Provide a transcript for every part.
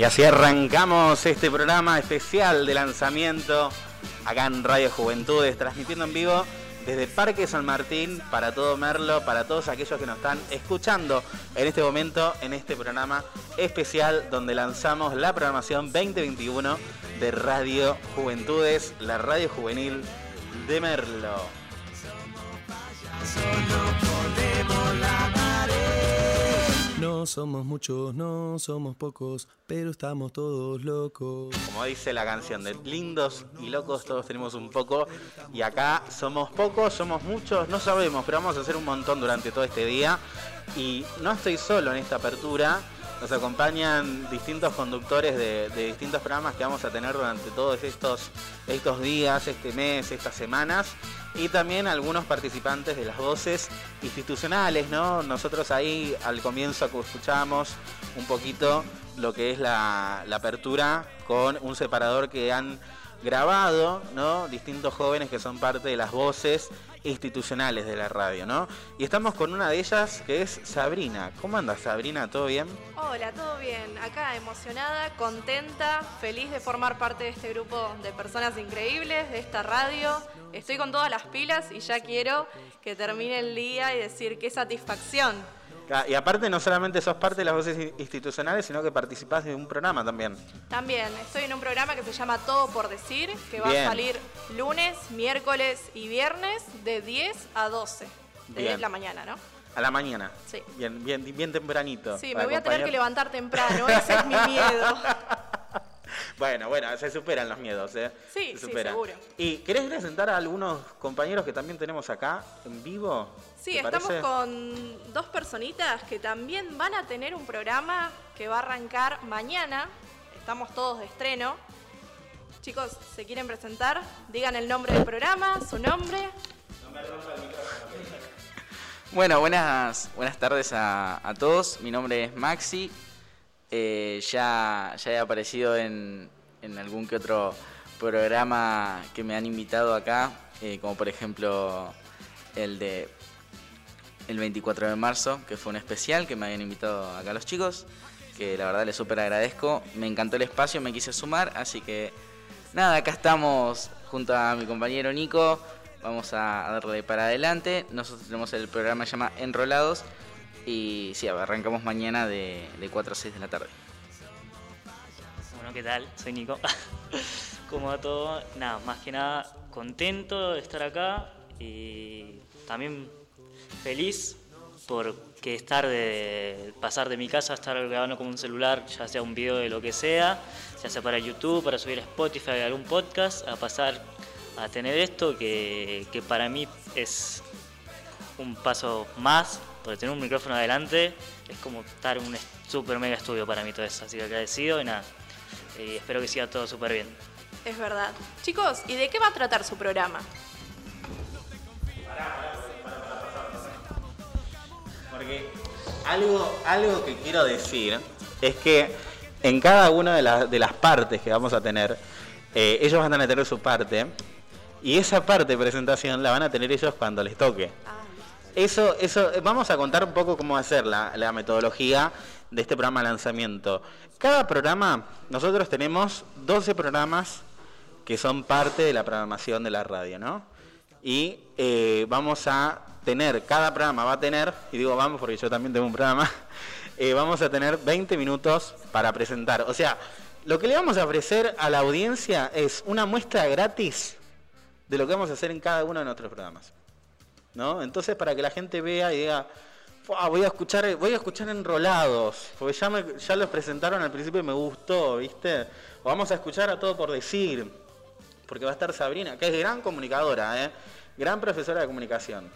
Y así arrancamos este programa especial de lanzamiento acá en Radio Juventudes, transmitiendo en vivo desde Parque San Martín para todo Merlo, para todos aquellos que nos están escuchando en este momento, en este programa especial donde lanzamos la programación 2021 de Radio Juventudes, la radio juvenil de Merlo. No somos muchos, no somos pocos, pero estamos todos locos. Como dice la canción de lindos y locos, todos tenemos un poco. Y acá somos pocos, somos muchos, no sabemos, pero vamos a hacer un montón durante todo este día. Y no estoy solo en esta apertura. Nos acompañan distintos conductores de, distintos programas que vamos a tener durante todos estos, estos días, este mes, estas semanas. Y también algunos participantes de las voces institucionales, ¿no? Nosotros ahí al comienzo escuchamos un poquito lo que es la, la apertura con un separador que han grabado, ¿no? Distintos jóvenes que son parte de las voces institucionales de la radio, ¿no? Y estamos con una de ellas que es Sabrina. ¿Cómo andas, Sabrina? ¿Todo bien? Hola, todo bien. Acá emocionada, contenta, feliz de formar parte de este grupo de personas increíbles, de esta radio. Estoy con todas las pilas y ya quiero que termine el día y decir qué satisfacción. Ah, Y aparte no solamente sos parte de las voces institucionales, sino que participás de un programa también. También estoy en un programa que se llama Todo por Decir, que va Bien. a salir lunes, miércoles y viernes de 10 a 12 de Bien. la mañana, ¿no? A la mañana. Sí. Bien, bien, bien tempranito. Sí, me voy a tener que levantar temprano, ese es mi miedo. Bueno, bueno, se superan los miedos, ¿eh? Sí, Se sí, seguro. ¿Y querés presentar a algunos compañeros que también tenemos acá en vivo? Sí, ¿Te estamos parece? con dos personitas que también van a tener un programa que va a arrancar mañana. Estamos todos de estreno. Chicos, ¿se quieren presentar? Digan el nombre del programa, su nombre. Bueno, buenas, buenas tardes a, a todos. Mi nombre es Maxi. Eh, ya, ya he aparecido en, en algún que otro programa que me han invitado acá, eh, como por ejemplo el de el 24 de marzo, que fue un especial que me habían invitado acá los chicos, que la verdad les súper agradezco. Me encantó el espacio, me quise sumar, así que nada, acá estamos junto a mi compañero Nico. Vamos a darle para adelante. Nosotros tenemos el programa que se llama Enrolados. Y sí, arrancamos mañana de, de 4 a 6 de la tarde. Bueno, ¿qué tal? Soy Nico. ¿Cómo va todo? Nada, más que nada contento de estar acá y también feliz porque estar de pasar de mi casa a estar grabando con un celular, ya sea un video de lo que sea, ya sea para YouTube, para subir a Spotify algún podcast, a pasar a tener esto que, que para mí es un paso más, porque tener un micrófono adelante es como estar en un super mega estudio para mí todo eso, así que agradecido y nada, y espero que siga todo súper bien. Es verdad. Chicos, ¿y de qué va a tratar su programa? Porque algo, algo que quiero decir es que en cada una de, las- de las partes que vamos a tener, eh, ellos van a tener su parte y esa parte de presentación la van a tener ellos cuando les toque. Eso, eso, eh, vamos a contar un poco cómo va a ser la, la metodología de este programa de lanzamiento. Cada programa, nosotros tenemos 12 programas que son parte de la programación de la radio, ¿no? Y eh, vamos a tener, cada programa va a tener, y digo vamos porque yo también tengo un programa, eh, vamos a tener 20 minutos para presentar. O sea, lo que le vamos a ofrecer a la audiencia es una muestra gratis de lo que vamos a hacer en cada uno de nuestros programas. ¿no? Entonces para que la gente vea y diga, "Fua, voy a escuchar, voy a escuchar enrolados, porque ya me, ya los presentaron al principio y me gustó, ¿viste? O vamos a escuchar a todo por decir, porque va a estar Sabrina, que es gran comunicadora, ¿eh? gran profesora de comunicación.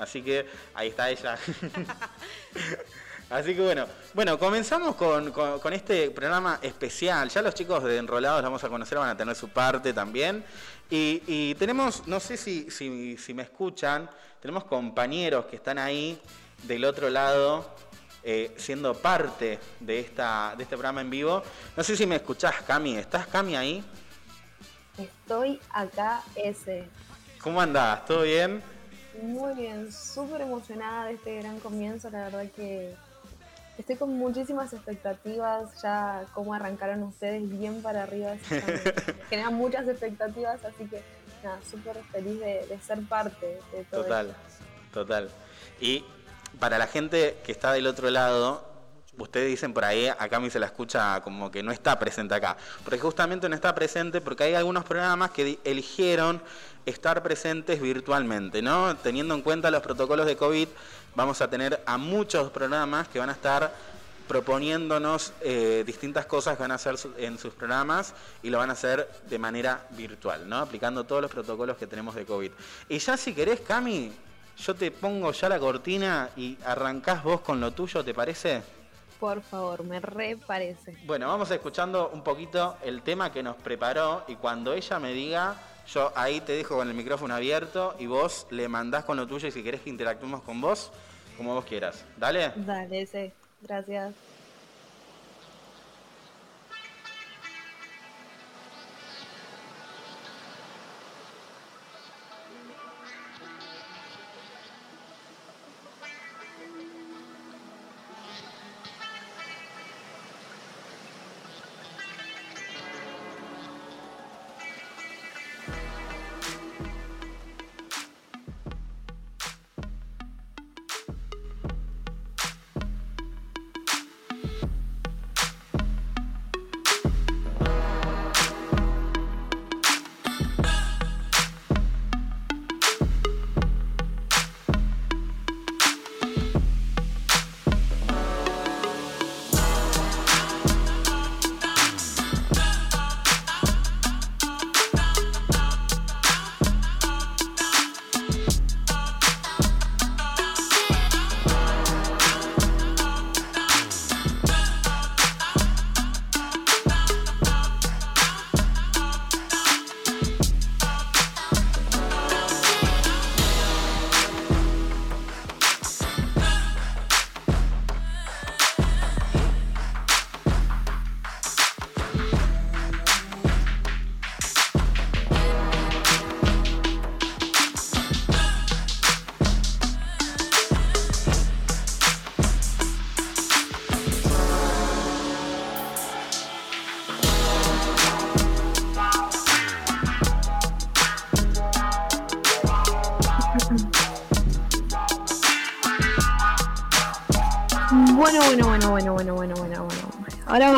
Así que ahí está ella. Así que bueno, bueno, comenzamos con, con- con este programa especial. Ya los chicos de Enrolados los vamos a conocer, van a tener su parte también. Y, y tenemos, no sé si, si, si me escuchan, tenemos compañeros que están ahí del otro lado, eh, siendo parte de, esta, de este programa en vivo. No sé si me escuchás, Cami. ¿Estás, Cami, ahí? Estoy acá ese. ¿Cómo andás? ¿Todo bien? Muy bien, súper emocionada de este gran comienzo. La verdad que estoy con muchísimas expectativas. Ya cómo arrancaron ustedes bien para arriba. Generan muchas expectativas, así que nada, súper feliz de, de ser parte de todo Total, esto. total. Y para la gente que está del otro lado, ustedes dicen por ahí, acá a mí se la escucha como que no está presente acá. Porque justamente no está presente porque hay algunos programas que eligieron estar presentes virtualmente, ¿no? Teniendo en cuenta los protocolos de COVID, vamos a tener a muchos programas que van a estar proponiéndonos eh, distintas cosas que van a hacer en sus programas y lo van a hacer de manera virtual, ¿no? Aplicando todos los protocolos que tenemos de COVID. Y ya si querés, Cami, yo te pongo ya la cortina y arrancás vos con lo tuyo, ¿te parece? Por favor, me re parece. Bueno, vamos escuchando un poquito el tema que nos preparó y cuando ella me diga, yo ahí te dejo con el micrófono abierto y vos le mandás con lo tuyo y si querés que interactuemos con vos, como vos quieras. ¿Dale? Dale, ese. Gracias.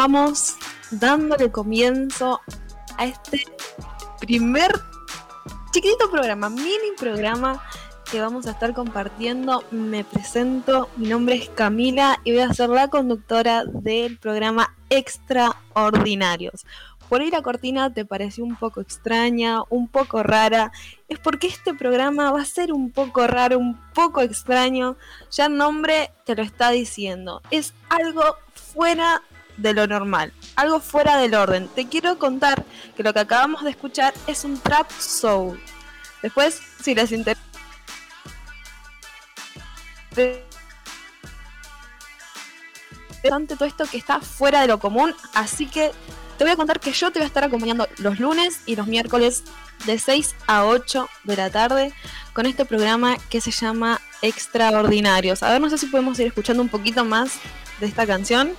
Vamos dándole comienzo a este primer chiquitito programa, mini programa que vamos a estar compartiendo. Me presento, mi nombre es Camila y voy a ser la conductora del programa Extraordinarios. Por ahí la cortina te pareció un poco extraña, un poco rara, es porque este programa va a ser un poco raro, un poco extraño. Ya el nombre te lo está diciendo. Es algo fuera de lo normal, algo fuera del orden. Te quiero contar que lo que acabamos de escuchar es un trap soul. Después, si les interesa todo esto que está fuera de lo común, así que te voy a contar que yo te voy a estar acompañando los lunes y los miércoles de 6 a 8 de la tarde con este programa que se llama Extraordinarios. A ver, no sé si podemos ir escuchando un poquito más de esta canción.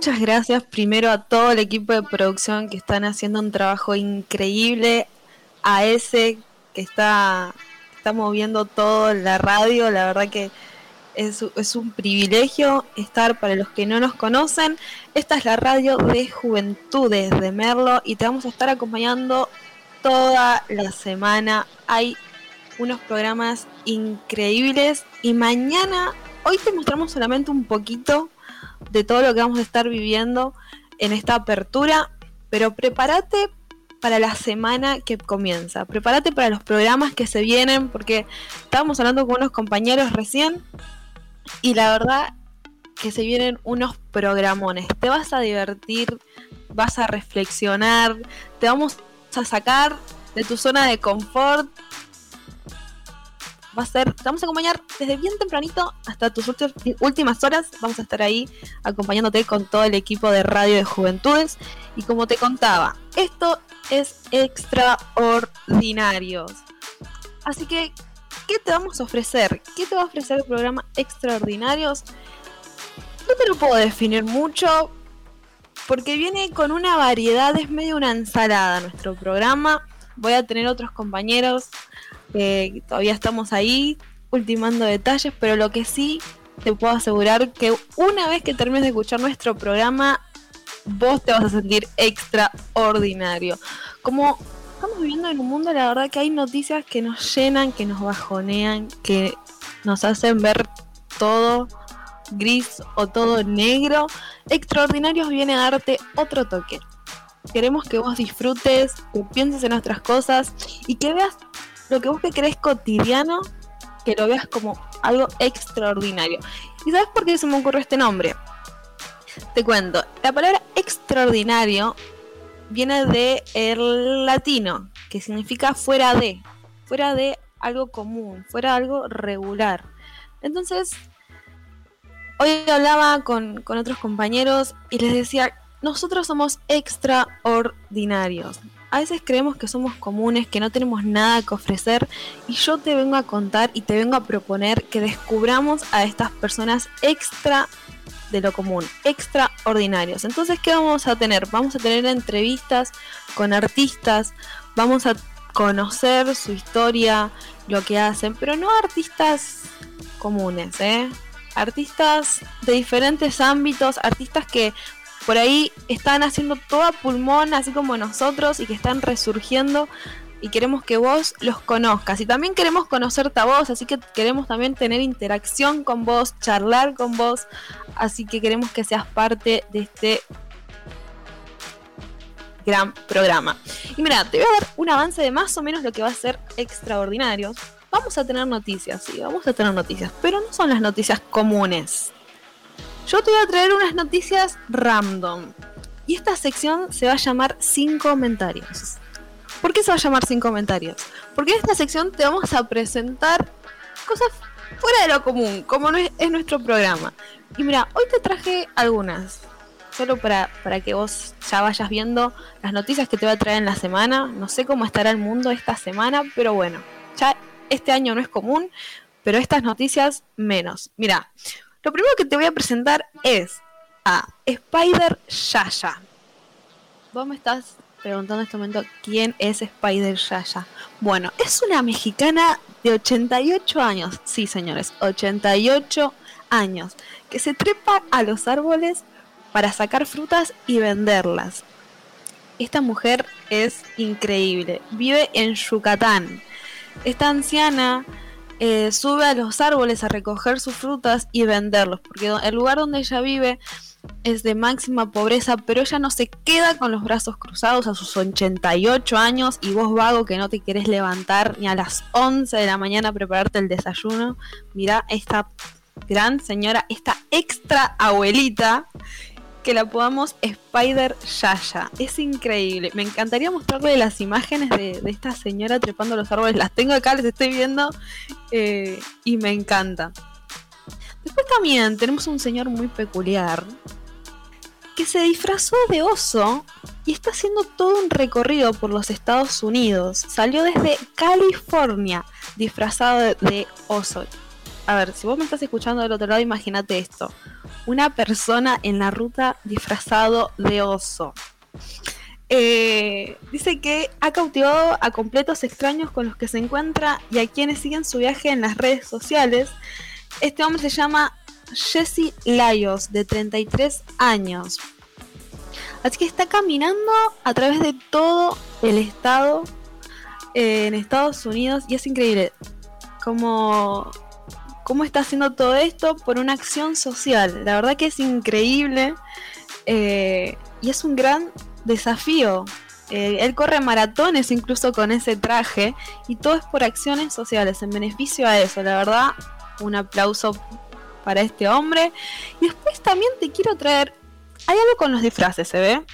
Muchas gracias primero a todo el equipo de producción que están haciendo un trabajo increíble, a ese que está, está moviendo todo la radio, la verdad que es, es un privilegio estar para los que no nos conocen. Esta es la radio de Juventudes de Merlo y te vamos a estar acompañando toda la semana. Hay unos programas increíbles y mañana, hoy te mostramos solamente un poquito de todo lo que vamos a estar viviendo en esta apertura, pero prepárate para la semana que comienza, prepárate para los programas que se vienen, porque estábamos hablando con unos compañeros recién y la verdad que se vienen unos programones, te vas a divertir, vas a reflexionar, te vamos a sacar de tu zona de confort a ser, te vamos a acompañar desde bien tempranito hasta tus últimas horas. Vamos a estar ahí acompañándote con todo el equipo de Radio de Juventudes. Y como te contaba, esto es extraordinarios. Así que, ¿qué te vamos a ofrecer? ¿Qué te va a ofrecer el programa Extraordinarios? No te lo puedo definir mucho porque viene con una variedad, es medio una ensalada nuestro programa. Voy a tener otros compañeros todavía estamos ahí ultimando detalles, pero lo que sí te puedo asegurar que una vez que termines de escuchar nuestro programa, vos te vas a sentir extraordinario. Como estamos viviendo en un mundo, la verdad que hay noticias que nos llenan, que nos bajonean, que nos hacen ver todo gris o todo negro. Extraordinarios viene a darte otro toque. Queremos que vos disfrutes, que pienses en nuestras cosas y que veas lo que vos que crees cotidiano, que lo veas como algo extraordinario. ¿Y sabes por qué se me ocurre este nombre? Te cuento, la palabra extraordinario viene de el latino, que significa fuera de, fuera de algo común, fuera de algo regular. Entonces, hoy hablaba con, con otros compañeros y les decía, nosotros somos extraordinarios a veces creemos que somos comunes, que no tenemos nada que ofrecer y yo te vengo a contar y te vengo a proponer que descubramos a estas personas extra de lo común, extraordinarios. Entonces, ¿qué vamos a tener? Vamos a tener entrevistas con artistas, vamos a conocer su historia, lo que hacen, pero no artistas comunes, ¿eh? Artistas de diferentes ámbitos, artistas que por ahí están haciendo toda pulmón, así como nosotros, y que están resurgiendo. Y queremos que vos los conozcas. Y también queremos conocerte a vos, así que queremos también tener interacción con vos, charlar con vos. Así que queremos que seas parte de este gran programa. Y mira, te voy a dar un avance de más o menos lo que va a ser extraordinarios. Vamos a tener noticias, sí, vamos a tener noticias, pero no son las noticias comunes. Yo te voy a traer unas noticias random. Y esta sección se va a llamar Sin comentarios. ¿Por qué se va a llamar Sin comentarios? Porque en esta sección te vamos a presentar cosas fuera de lo común, como es nuestro programa. Y mira, hoy te traje algunas. Solo para, para que vos ya vayas viendo las noticias que te va a traer en la semana. No sé cómo estará el mundo esta semana, pero bueno, ya este año no es común, pero estas noticias menos. Mira, lo primero que te voy a presentar es a Spider Yaya. Vos me estás preguntando en este momento quién es Spider Yaya. Bueno, es una mexicana de 88 años. Sí, señores, 88 años. Que se trepa a los árboles para sacar frutas y venderlas. Esta mujer es increíble. Vive en Yucatán. Esta anciana eh, sube a los árboles a recoger sus frutas y venderlos, porque el lugar donde ella vive es de máxima pobreza, pero ella no se queda con los brazos cruzados a sus 88 años y vos vago que no te querés levantar ni a las 11 de la mañana a prepararte el desayuno. Mirá esta gran señora, esta extra abuelita que la podamos Spider Yaya. Es increíble. Me encantaría mostrarle las imágenes de, de, esta señora trepando los árboles. Las tengo acá, las estoy viendo eh, y me encanta. Después también tenemos un señor muy peculiar que se disfrazó de oso y está haciendo todo un recorrido por los Estados Unidos. Salió desde California disfrazado de oso. A ver, si vos me estás escuchando del otro lado, imagínate esto una persona en la ruta disfrazado de oso. Eh, dice que ha cautivado a completos extraños con los que se encuentra y a quienes siguen su viaje en las redes sociales. Este hombre se llama Jesse Laios, de 33 años. Así que está caminando a través de todo el estado eh, en Estados Unidos y es increíble. Como cómo está haciendo todo esto por una acción social. La verdad que es increíble eh, y es un gran desafío. Eh, él corre maratones incluso con ese traje y todo es por acciones sociales, en beneficio a eso. La verdad, un aplauso para este hombre. Y después también te quiero traer, hay algo con los disfraces, ¿se ve?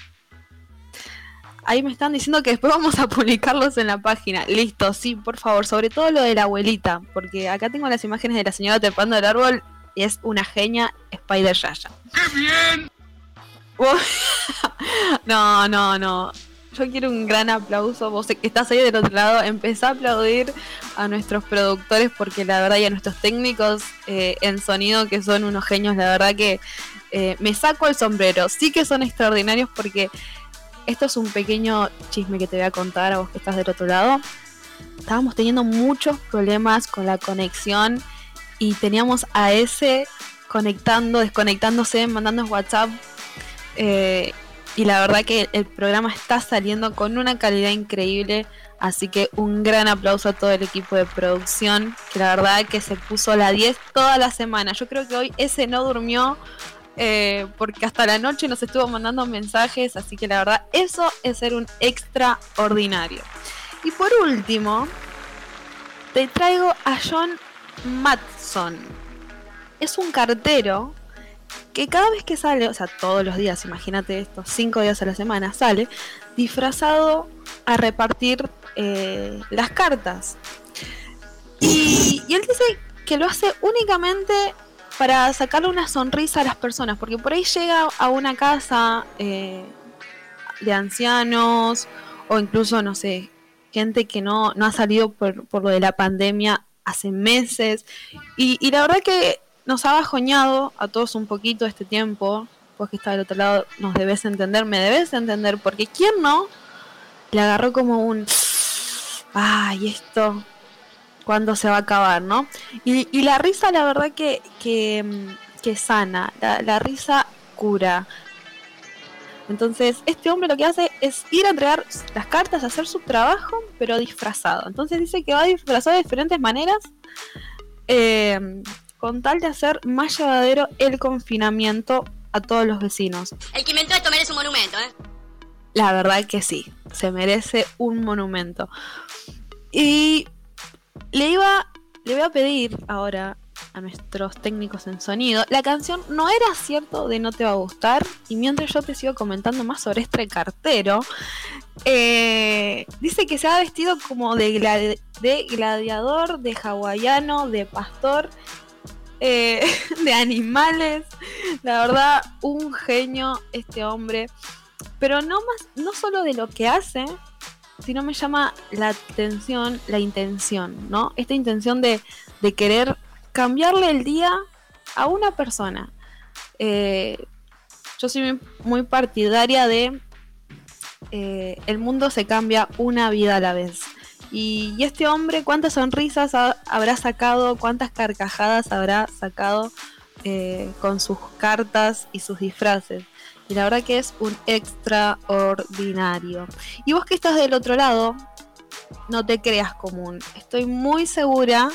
Ahí me están diciendo que después vamos a publicarlos en la página. Listo, sí, por favor. Sobre todo lo de la abuelita. Porque acá tengo las imágenes de la señora trepando el árbol. Y es una genia Spider Yaya. ¡Qué bien! no, no, no. Yo quiero un gran aplauso. Vos que estás ahí del otro lado, empezá a aplaudir a nuestros productores porque la verdad y a nuestros técnicos eh, en sonido que son unos genios. La verdad que eh, me saco el sombrero. Sí que son extraordinarios porque esto es un pequeño chisme que te voy a contar a vos que estás del otro lado. Estábamos teniendo muchos problemas con la conexión y teníamos a ese conectando, desconectándose, mandando WhatsApp. Eh, y la verdad que el programa está saliendo con una calidad increíble. Así que un gran aplauso a todo el equipo de producción, que la verdad que se puso a la 10 toda la semana. Yo creo que hoy ese no durmió eh, porque hasta la noche nos estuvo mandando mensajes, así que la verdad eso es ser un extraordinario. Y por último, te traigo a John Matson. Es un cartero que cada vez que sale, o sea, todos los días, imagínate esto, cinco días a la semana, sale disfrazado a repartir eh, las cartas. Y, y él dice que lo hace únicamente para sacarle una sonrisa a las personas, porque por ahí llega a una casa eh, de ancianos o incluso, no sé, gente que no, no ha salido por, por lo de la pandemia hace meses y, y, la verdad que nos ha bajoñado a todos un poquito este tiempo, pues que está del otro lado, nos debes entender, me debes entender, porque ¿quién no? Le agarró como un... Ay, esto, cuándo se va a acabar, ¿no? Y, y la risa, la verdad que, que, que sana, la, la, risa cura. Entonces, este hombre lo que hace es ir a entregar las cartas, hacer su trabajo, pero disfrazado. Entonces dice que va disfrazado de diferentes maneras, eh, con tal de hacer más llevadero el confinamiento a todos los vecinos. El que inventó esto merece un monumento, ¿eh? la verdad que sí, se merece un monumento. Y le iba, le voy a pedir ahora a nuestros técnicos en sonido. La canción no era cierto de no te va a gustar. Y mientras yo te sigo comentando más sobre este cartero, eh, dice que se ha vestido como de, gladi- de gladiador, de hawaiano, de pastor, eh, de animales. La verdad, un genio este hombre. Pero no más, no solo de lo que hace, sino me llama la atención, la intención, ¿no? Esta intención de, querer cambiarle el día a una persona. Eh, yo soy muy- partidaria de eh, el mundo se cambia una vida a la vez. Y, este hombre, ¿cuántas sonrisas ha- habrá sacado? ¿Cuántas carcajadas habrá sacado eh, con sus cartas y sus disfraces? Y la verdad que es un extraordinario. Y vos que estás del otro lado, no te creas común. Estoy muy segura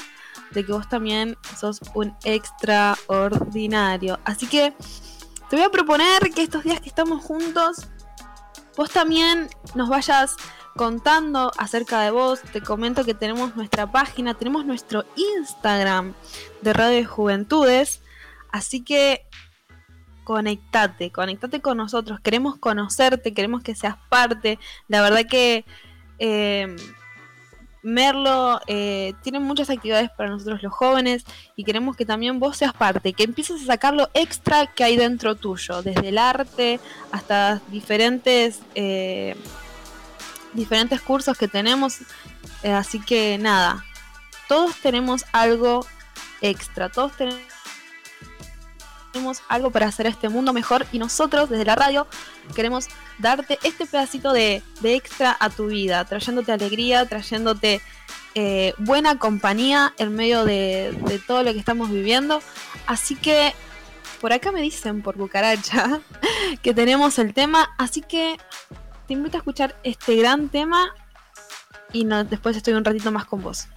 de que vos también sos un extraordinario. Así que te voy a proponer que estos días que estamos juntos, vos también nos vayas contando acerca de vos. Te comento que tenemos nuestra página, tenemos nuestro Instagram de Radio de Juventudes. Así que conectate, conectate con nosotros. Queremos conocerte, queremos que seas parte. La verdad que eh, Merlo eh, tiene muchas actividades para nosotros los jóvenes y queremos que también vos seas parte, que empieces a sacar lo extra que hay dentro tuyo, desde el arte hasta diferentes, eh, diferentes cursos que tenemos. Así que nada, todos tenemos algo extra, todos tenemos tenemos algo para hacer este mundo mejor y nosotros desde la radio queremos darte este pedacito de, de extra a tu vida, trayéndote alegría, trayéndote eh, buena compañía en medio de, de todo lo que estamos viviendo. Así que por acá me dicen por cucaracha que tenemos el tema, así que te invito a escuchar este gran tema y después estoy un ratito más con vos.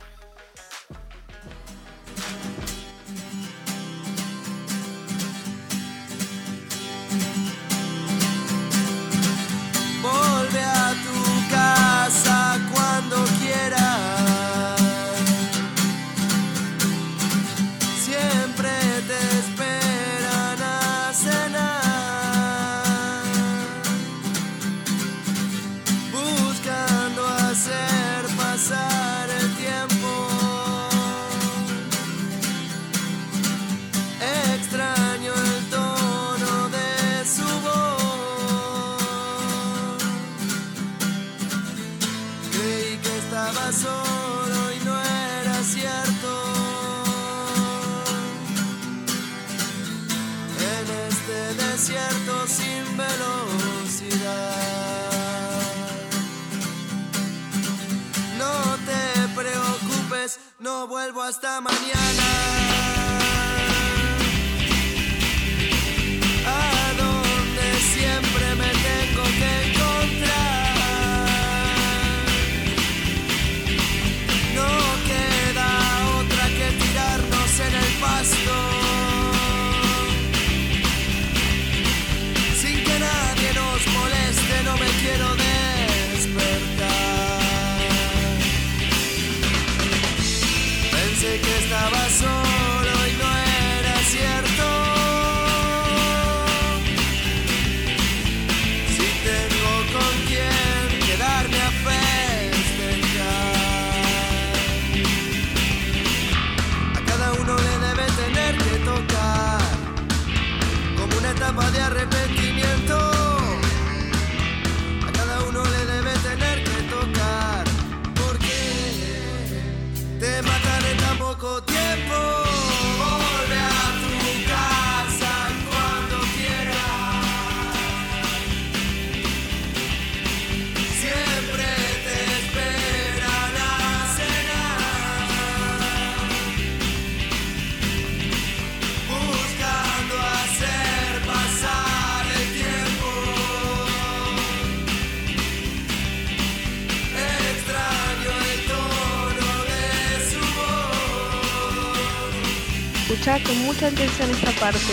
con mucha atención esta parte.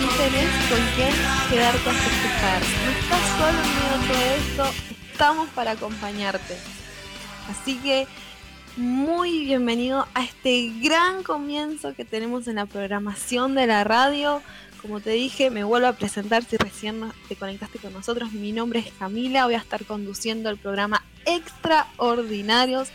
Y tenés con quién quedarte a festejar. No estás solo en medio de todo esto, estamos para acompañarte. Así que muy bienvenido a este gran comienzo que tenemos en la programación de la radio. Como te dije, me vuelvo a presentar recién te conectaste con nosotros. Mi nombre es Camila, voy a estar conduciendo el programa Extraordinarios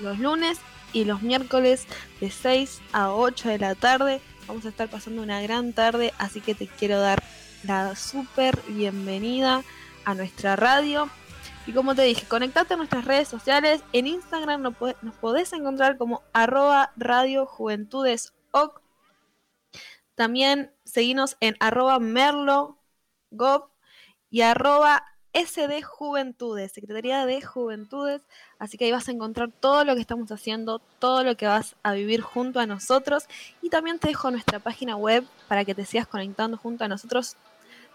los lunes y los miércoles de 6 a 8 de la tarde. Vamos a estar pasando una gran tarde, así que te quiero dar la súper bienvenida a nuestra radio. Y como te dije, conectate a nuestras redes sociales. En Instagram nos, po- nos podés encontrar como arroba radio juventudes. También seguinos en arroba merlo gov y arroba SD Juventudes, Secretaría de Juventudes. Así que ahí vas a encontrar todo lo que estamos haciendo, todo lo que vas a vivir junto a nosotros. Y también te dejo nuestra página web para que te sigas conectando junto a nosotros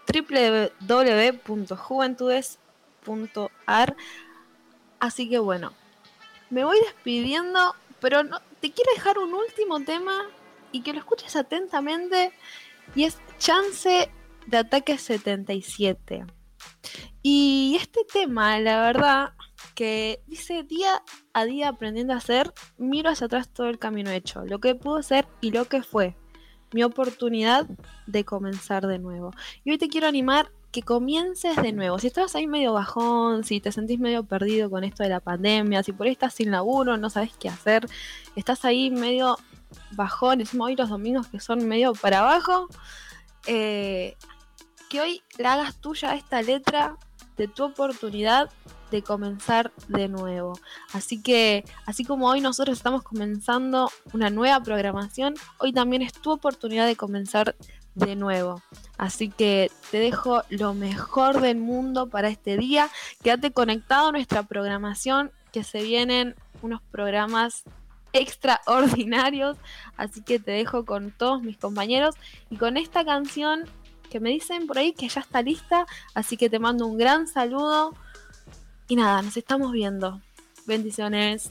www.juventudes.ar. Así que bueno, me voy despidiendo, pero te quiero dejar un último tema y que lo escuches atentamente. Y es Chance de Ataque 77. Y este tema, la verdad, que dice día a día aprendiendo a hacer, miro hacia atrás todo el camino hecho, lo que pudo ser y lo que fue. Mi oportunidad de comenzar de nuevo. Y hoy te quiero animar que comiences de nuevo. Si estás ahí medio bajón, si te sentís medio perdido con esto de la pandemia, si por ahí estás sin laburo, no sabes qué hacer, estás ahí medio bajón, encima hoy los domingos que son medio para abajo, eh, que hoy la hagas tuya esta letra de tu oportunidad de comenzar de nuevo. Así que, así como hoy nosotros estamos comenzando una nueva programación, hoy también es tu oportunidad de comenzar de nuevo. Así que te dejo lo mejor del mundo para este día. Quédate conectado a nuestra programación, que se vienen unos programas extraordinarios. Así que te dejo con todos mis compañeros y con esta canción que me dicen por ahí que ya está lista. Así que te mando un gran saludo. Y nada, nos estamos viendo. Bendiciones.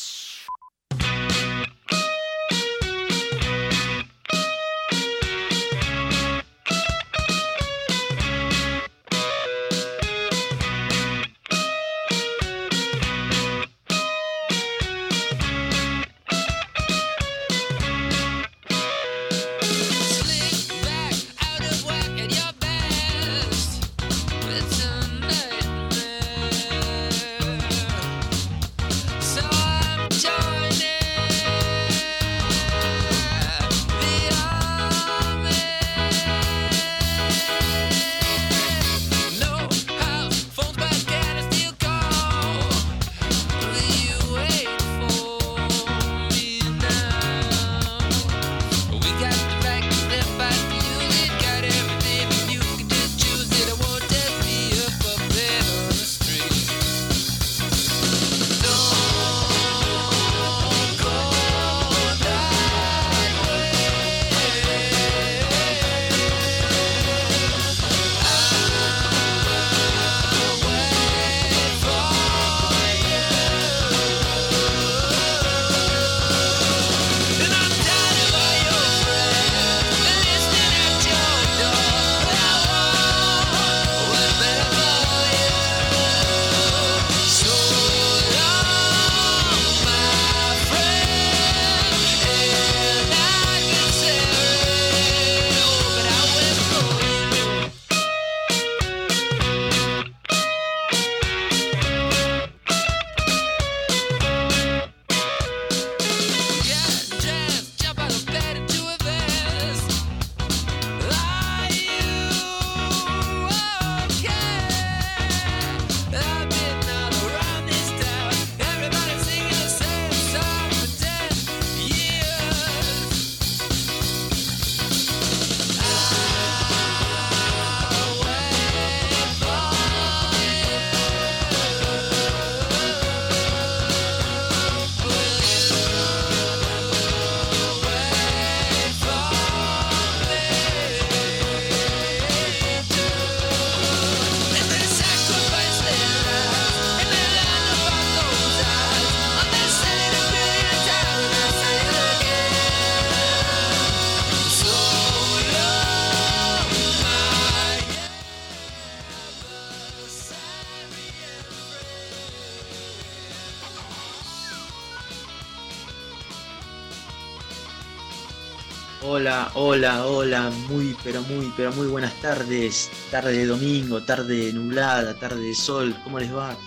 Hola, hola, muy, pero muy, pero muy buenas tardes. Tarde de domingo, tarde nublada, tarde de sol, ¿cómo les va?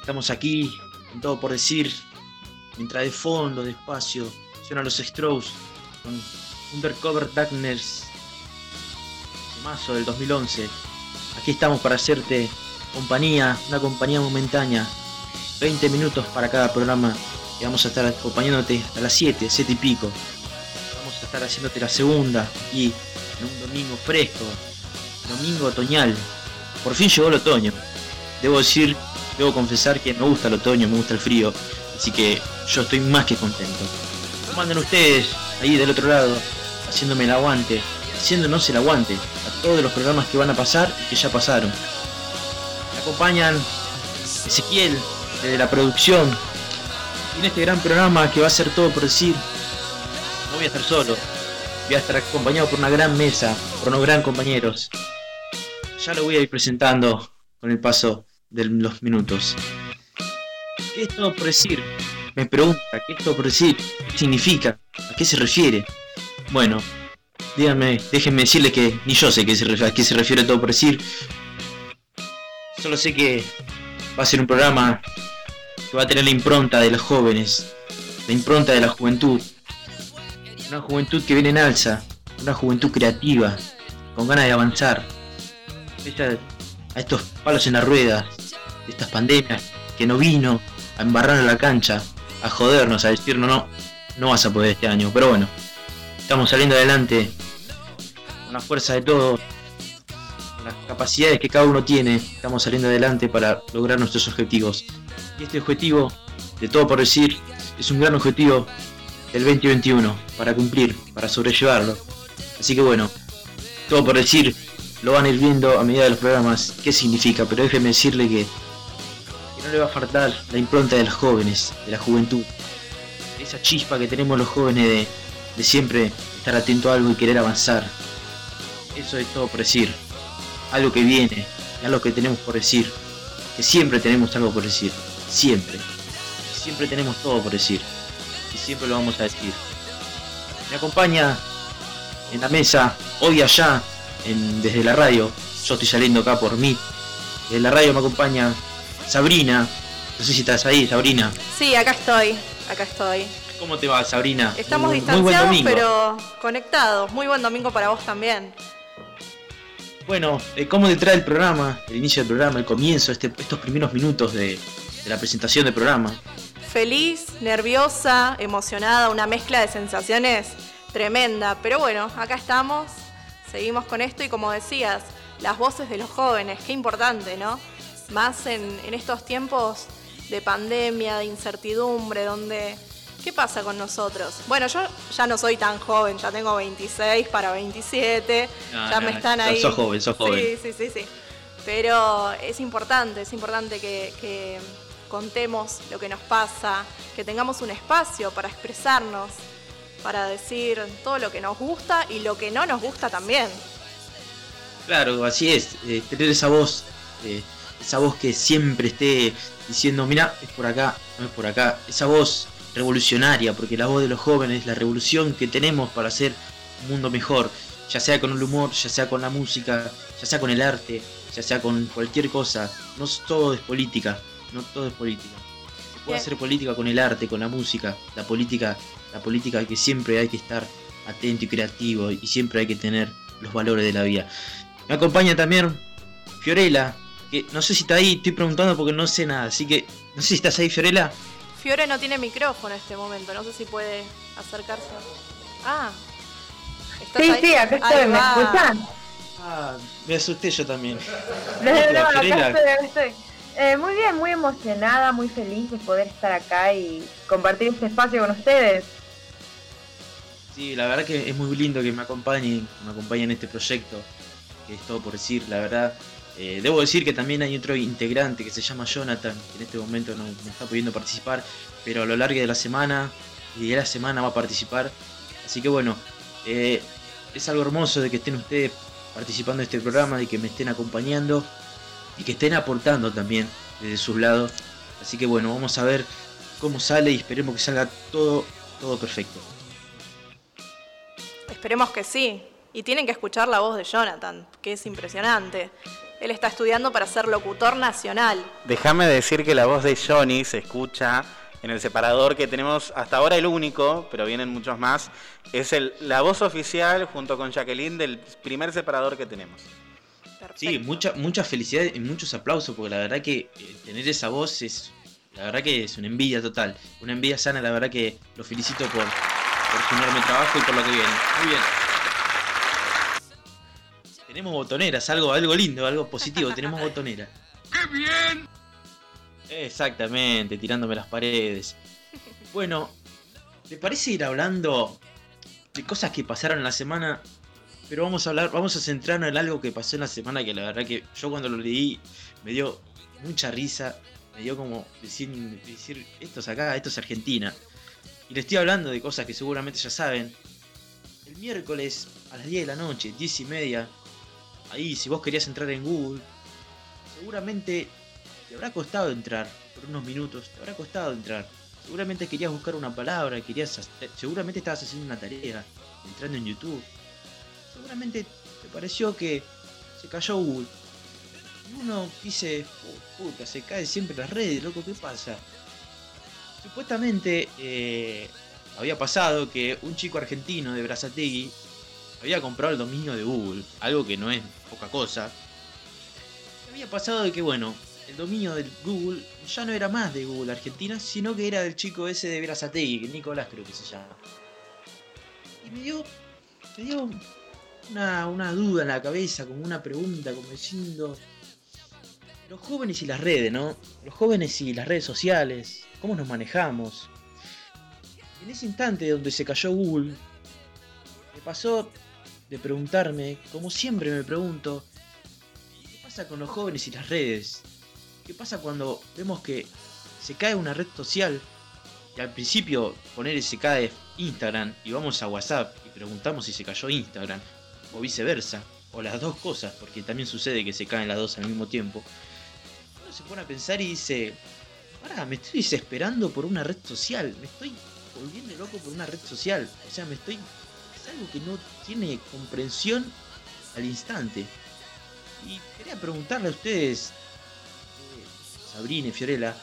Estamos aquí, con todo por decir, mientras de fondo, despacio, suenan los Strokes con Undercover Darkness, mazo del 2011. Aquí estamos para hacerte compañía, una compañía momentánea. 20 minutos para cada programa y vamos a estar acompañándote hasta las 7, 7 y pico. Estar haciéndote la segunda y en un domingo fresco, domingo otoñal. Por fin llegó el otoño. Debo decir, debo confesar que me gusta el otoño, me gusta el frío, así que yo estoy más que contento. ¿Cómo andan ustedes ahí del otro lado, haciéndome el aguante, haciéndonos el aguante a todos los programas que van a pasar y que ya pasaron? Me acompañan Ezequiel, de la producción, en este gran programa que va a ser todo por decir, no voy a estar solo, voy a estar acompañado por una gran mesa, por unos gran compañeros. Ya lo voy a ir presentando con el paso de los minutos. ¿Qué es todo por decir? Me pregunta, ¿qué es todo por decir? ¿Qué significa? ¿A qué se refiere? Bueno, díganme, déjenme decirles que ni yo sé a qué se refiere todo por decir. Solo sé que va a ser un programa que va a tener la impronta de los jóvenes, la impronta de la juventud. Una juventud que viene en alza, una juventud creativa, con ganas de avanzar. A estos palos en la rueda, estas pandemias, que no vino a embarrar la cancha, a jodernos, a decirnos no, no vas a poder este año. Pero bueno, estamos saliendo adelante, con la fuerza de todos, con las capacidades que cada uno tiene, estamos saliendo adelante para lograr nuestros objetivos. Y este objetivo, de todo por decir, es un gran objetivo del 2021, para cumplir, para sobrellevarlo. Así que bueno, todo por decir, lo van a ir viendo a medida de los programas, qué significa, pero déjeme decirle que, que no le va a faltar la impronta de los jóvenes, de la juventud. Esa chispa que tenemos los jóvenes de, de siempre estar atento a algo y querer avanzar. Eso es todo por decir. Algo que viene, algo que tenemos por decir. Que siempre tenemos algo por decir. Siempre. Siempre tenemos todo por decir. Y siempre lo vamos a decir. Me acompaña en la mesa, hoy allá, en- desde la radio. Yo estoy saliendo acá por mí. Desde la radio me acompaña Sabrina. No sé si estás ahí, Sabrina. Sí, acá estoy, acá estoy. ¿Cómo te va, Sabrina? Estamos Muy- distanciados, pero conectados. Muy buen domingo para vos también. Bueno, eh, ¿cómo te trae el programa? El inicio del programa, el comienzo, este- estos primeros minutos de, de la presentación del programa. Feliz, nerviosa, emocionada, una mezcla de sensaciones tremenda. Pero bueno, acá estamos, seguimos con esto y como decías, las voces de los jóvenes, qué importante, ¿no? Más en, en estos tiempos de pandemia, de incertidumbre, donde... ¿Qué pasa con nosotros? Bueno, yo ya no soy tan joven, ya tengo 26 para 27, No, ya no, me están ahí. sos joven, sos joven. Sí, sí, sí, sí. Pero es importante, es importante que, que contemos lo que nos pasa, que tengamos un espacio para expresarnos, para decir todo lo que nos gusta y lo que no nos gusta también. Claro, así es. eh, tener esa voz, eh, esa voz que siempre esté diciendo, mira, es por acá, no es por acá. Esa voz revolucionaria, porque la voz de los jóvenes es la revolución que tenemos para hacer un mundo mejor. Ya sea con el humor, ya sea con la música, ya sea con el arte, ya sea con cualquier cosa. No todo es política, no todo es política. Se puede Bien. hacer política con el arte, con la música, la política, la política que siempre hay que estar atento y creativo y siempre hay que tener los valores de la vida. Me acompaña también Fiorella, que no sé si está ahí, estoy preguntando porque no sé nada, así que no sé si estás ahí, Fiorella. Fiore no tiene micrófono en este momento, no sé si puede acercarse. Ah. ¿estás Sí, ahí? sí, acá Ahí estoy, ¿me escuchan? Ah, me asusté yo también. No, no, no, acá estoy, acá estoy. Eh, muy bien, muy emocionada, muy feliz de poder estar acá y compartir este espacio con ustedes. Sí, la verdad que es muy lindo que me acompañen, me acompañen en este proyecto, que es todo por decir, la verdad. Eh, debo decir que también hay otro integrante que se llama Jonathan, que en este momento no, no está pudiendo participar, pero a lo largo de la semana y de la semana va a participar. Así que bueno, eh, es algo hermoso de que estén ustedes participando en este programa, de que me estén acompañando y que estén aportando también desde sus lados. Así que bueno, vamos a ver cómo sale y esperemos que salga todo, todo perfecto. esperemos que sí. Y tienen que escuchar la voz de Jonathan, que es impresionante. Él está estudiando para ser locutor nacional. Déjame decir que la voz de Johnny se escucha en el separador que tenemos hasta ahora el único, pero vienen muchos más. Es el, la voz oficial junto con Jacqueline del primer separador que tenemos. Sí, mucha, mucha felicidad y muchos aplausos, porque la verdad que eh, tener esa voz es, la verdad que es una envidia total, una envidia sana, la verdad que lo felicito por, por su enorme trabajo y por lo que viene. Muy bien. Tenemos botoneras, algo, algo lindo, algo positivo, tenemos botonera. ¡Qué bien! Exactamente, tirándome las paredes. Bueno, ¿te parece ir hablando de cosas que pasaron en la semana? Pero vamos a hablar, vamos a centrarnos en algo que pasó en la semana que la verdad que yo cuando lo leí me dio mucha risa, me dio como decir, decir esto es acá, esto es Argentina. Y le estoy hablando de cosas que seguramente ya saben. El miércoles a las 10 de la noche, 10 y media, ahí si vos querías entrar en Google, seguramente te habrá costado entrar por unos minutos, te habrá costado entrar. Seguramente querías buscar una palabra, querías, seguramente estabas haciendo una tarea, entrando en YouTube. Seguramente te pareció que se cayó Google. Y uno dice, "Oh, puta, se cae siempre las redes, loco, ¿qué pasa? Supuestamente eh, había pasado que un chico argentino de Brazategui había comprado el dominio de Google, algo que no es poca cosa. Había pasado de que, bueno, el dominio de Google ya no era más de Google Argentina, sino que era del chico ese de Brazategui, que Nicolás creo que se llama. Y me dio, me dio una, una duda en la cabeza, como una pregunta, como diciendo, los jóvenes y las redes, ¿no? Los jóvenes y las redes sociales, ¿cómo nos manejamos? En ese instante donde se cayó Google, me pasó de preguntarme, como siempre me pregunto, ¿qué pasa con los jóvenes y las redes? ¿Qué pasa cuando vemos que se cae una red social y al principio poner se cae Instagram y vamos a WhatsApp y preguntamos si se cayó Instagram o viceversa o las dos cosas porque también sucede que se caen las dos al mismo tiempo uno se pone a pensar y dice pará me estoy desesperando por una red social me estoy volviendo loco por una red social o sea me estoy es algo que no tiene comprensión al instante y quería preguntarle a ustedes eh, Sabrina y Fiorella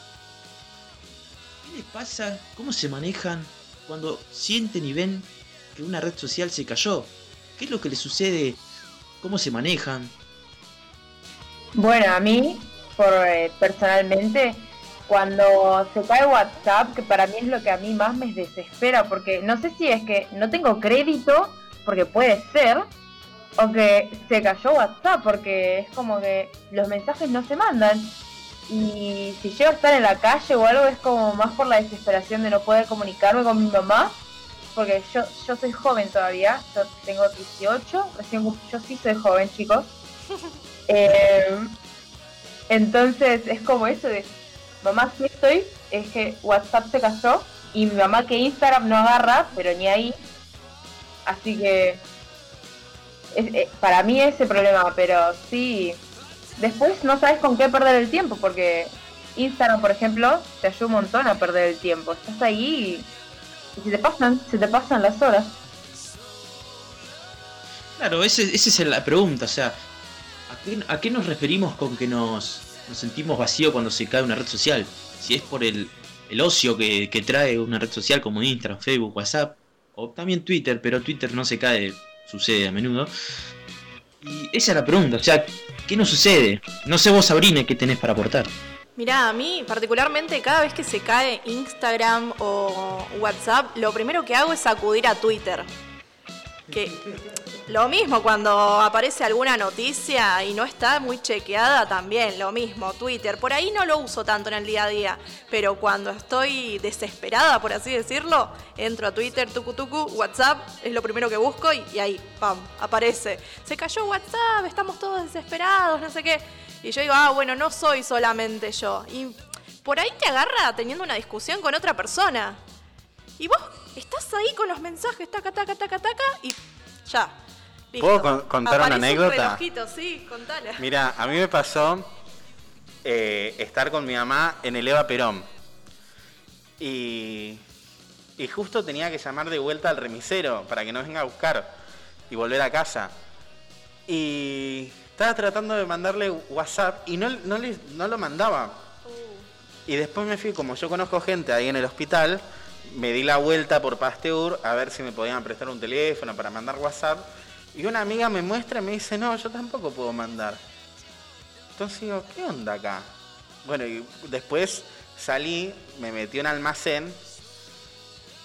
¿Qué les pasa? ¿Cómo se manejan cuando sienten y ven que una red social se cayó? ¿Qué es lo que les sucede? ¿Cómo se manejan? Bueno, a mí, por eh, personalmente, cuando se cae WhatsApp, que para mí es lo que a mí más me desespera, porque no sé si es que no tengo crédito, porque puede ser, o que se cayó WhatsApp, porque es como que los mensajes no se mandan. Y si llego a estar en la calle o algo, es como más por la desesperación de no poder comunicarme con mi mamá, porque yo, yo soy joven todavía, yo tengo 18, recién yo sí soy joven, chicos. Eh, entonces es como eso de, mamá, sí estoy, es que WhatsApp se cayó y mi mamá que Instagram no agarra, pero ni ahí. Así que es- eh, para mí ese problema, pero sí, después no sabes con qué perder el tiempo, porque Instagram, por ejemplo, te ayuda un montón a perder el tiempo. Estás ahí y, y se te pasan, se te pasan las horas. Claro, esa es la pregunta, o sea, ¿a qué, nos referimos con que nos, sentimos vacío cuando se cae una red social? Si es por el, el ocio que, que trae una red social como Instagram, Facebook, WhatsApp, o también Twitter, pero Twitter no se cae, sucede a menudo. Y esa es la pregunta, o sea, ¿qué nos sucede? No sé vos, Sabrina, qué tenés para aportar. Mirá, a mí particularmente cada vez que se cae Instagram o WhatsApp, lo primero que hago es acudir a Twitter. Que lo mismo cuando aparece alguna noticia y no está muy chequeada también, lo mismo, Twitter. Por ahí no lo uso tanto en el día a día, pero cuando estoy desesperada, por así decirlo, entro a Twitter, tucu tucu, WhatsApp, es lo primero que busco y, y ahí, pam, aparece. Se cayó WhatsApp, estamos todos desesperados, no sé qué. Y yo digo, ah, bueno, no soy solamente yo. Y por ahí te agarra teniendo una discusión con otra persona. Y vos estás ahí con los mensajes, taca, taca, taca, taca, y ya. listo. ¿Puedo con- contar una un anécdota? relojito, sí, contala. Mira, a mí me pasó eh, estar con mi mamá en el Eva Perón. Y, y justo tenía que llamar de vuelta al remisero para que nos venga a buscar. y volver a casa. Y estaba tratando de mandarle WhatsApp y no, no, le- no lo mandaba. Y después me fui, como yo conozco gente ahí en el hospital, me di la vuelta por Pasteur a ver si me podían prestar un teléfono para mandar WhatsApp. Y una amiga me muestra y me dice, no, yo tampoco puedo mandar. Entonces digo, ¿qué onda acá? Bueno, y después salí, me metí en un almacén,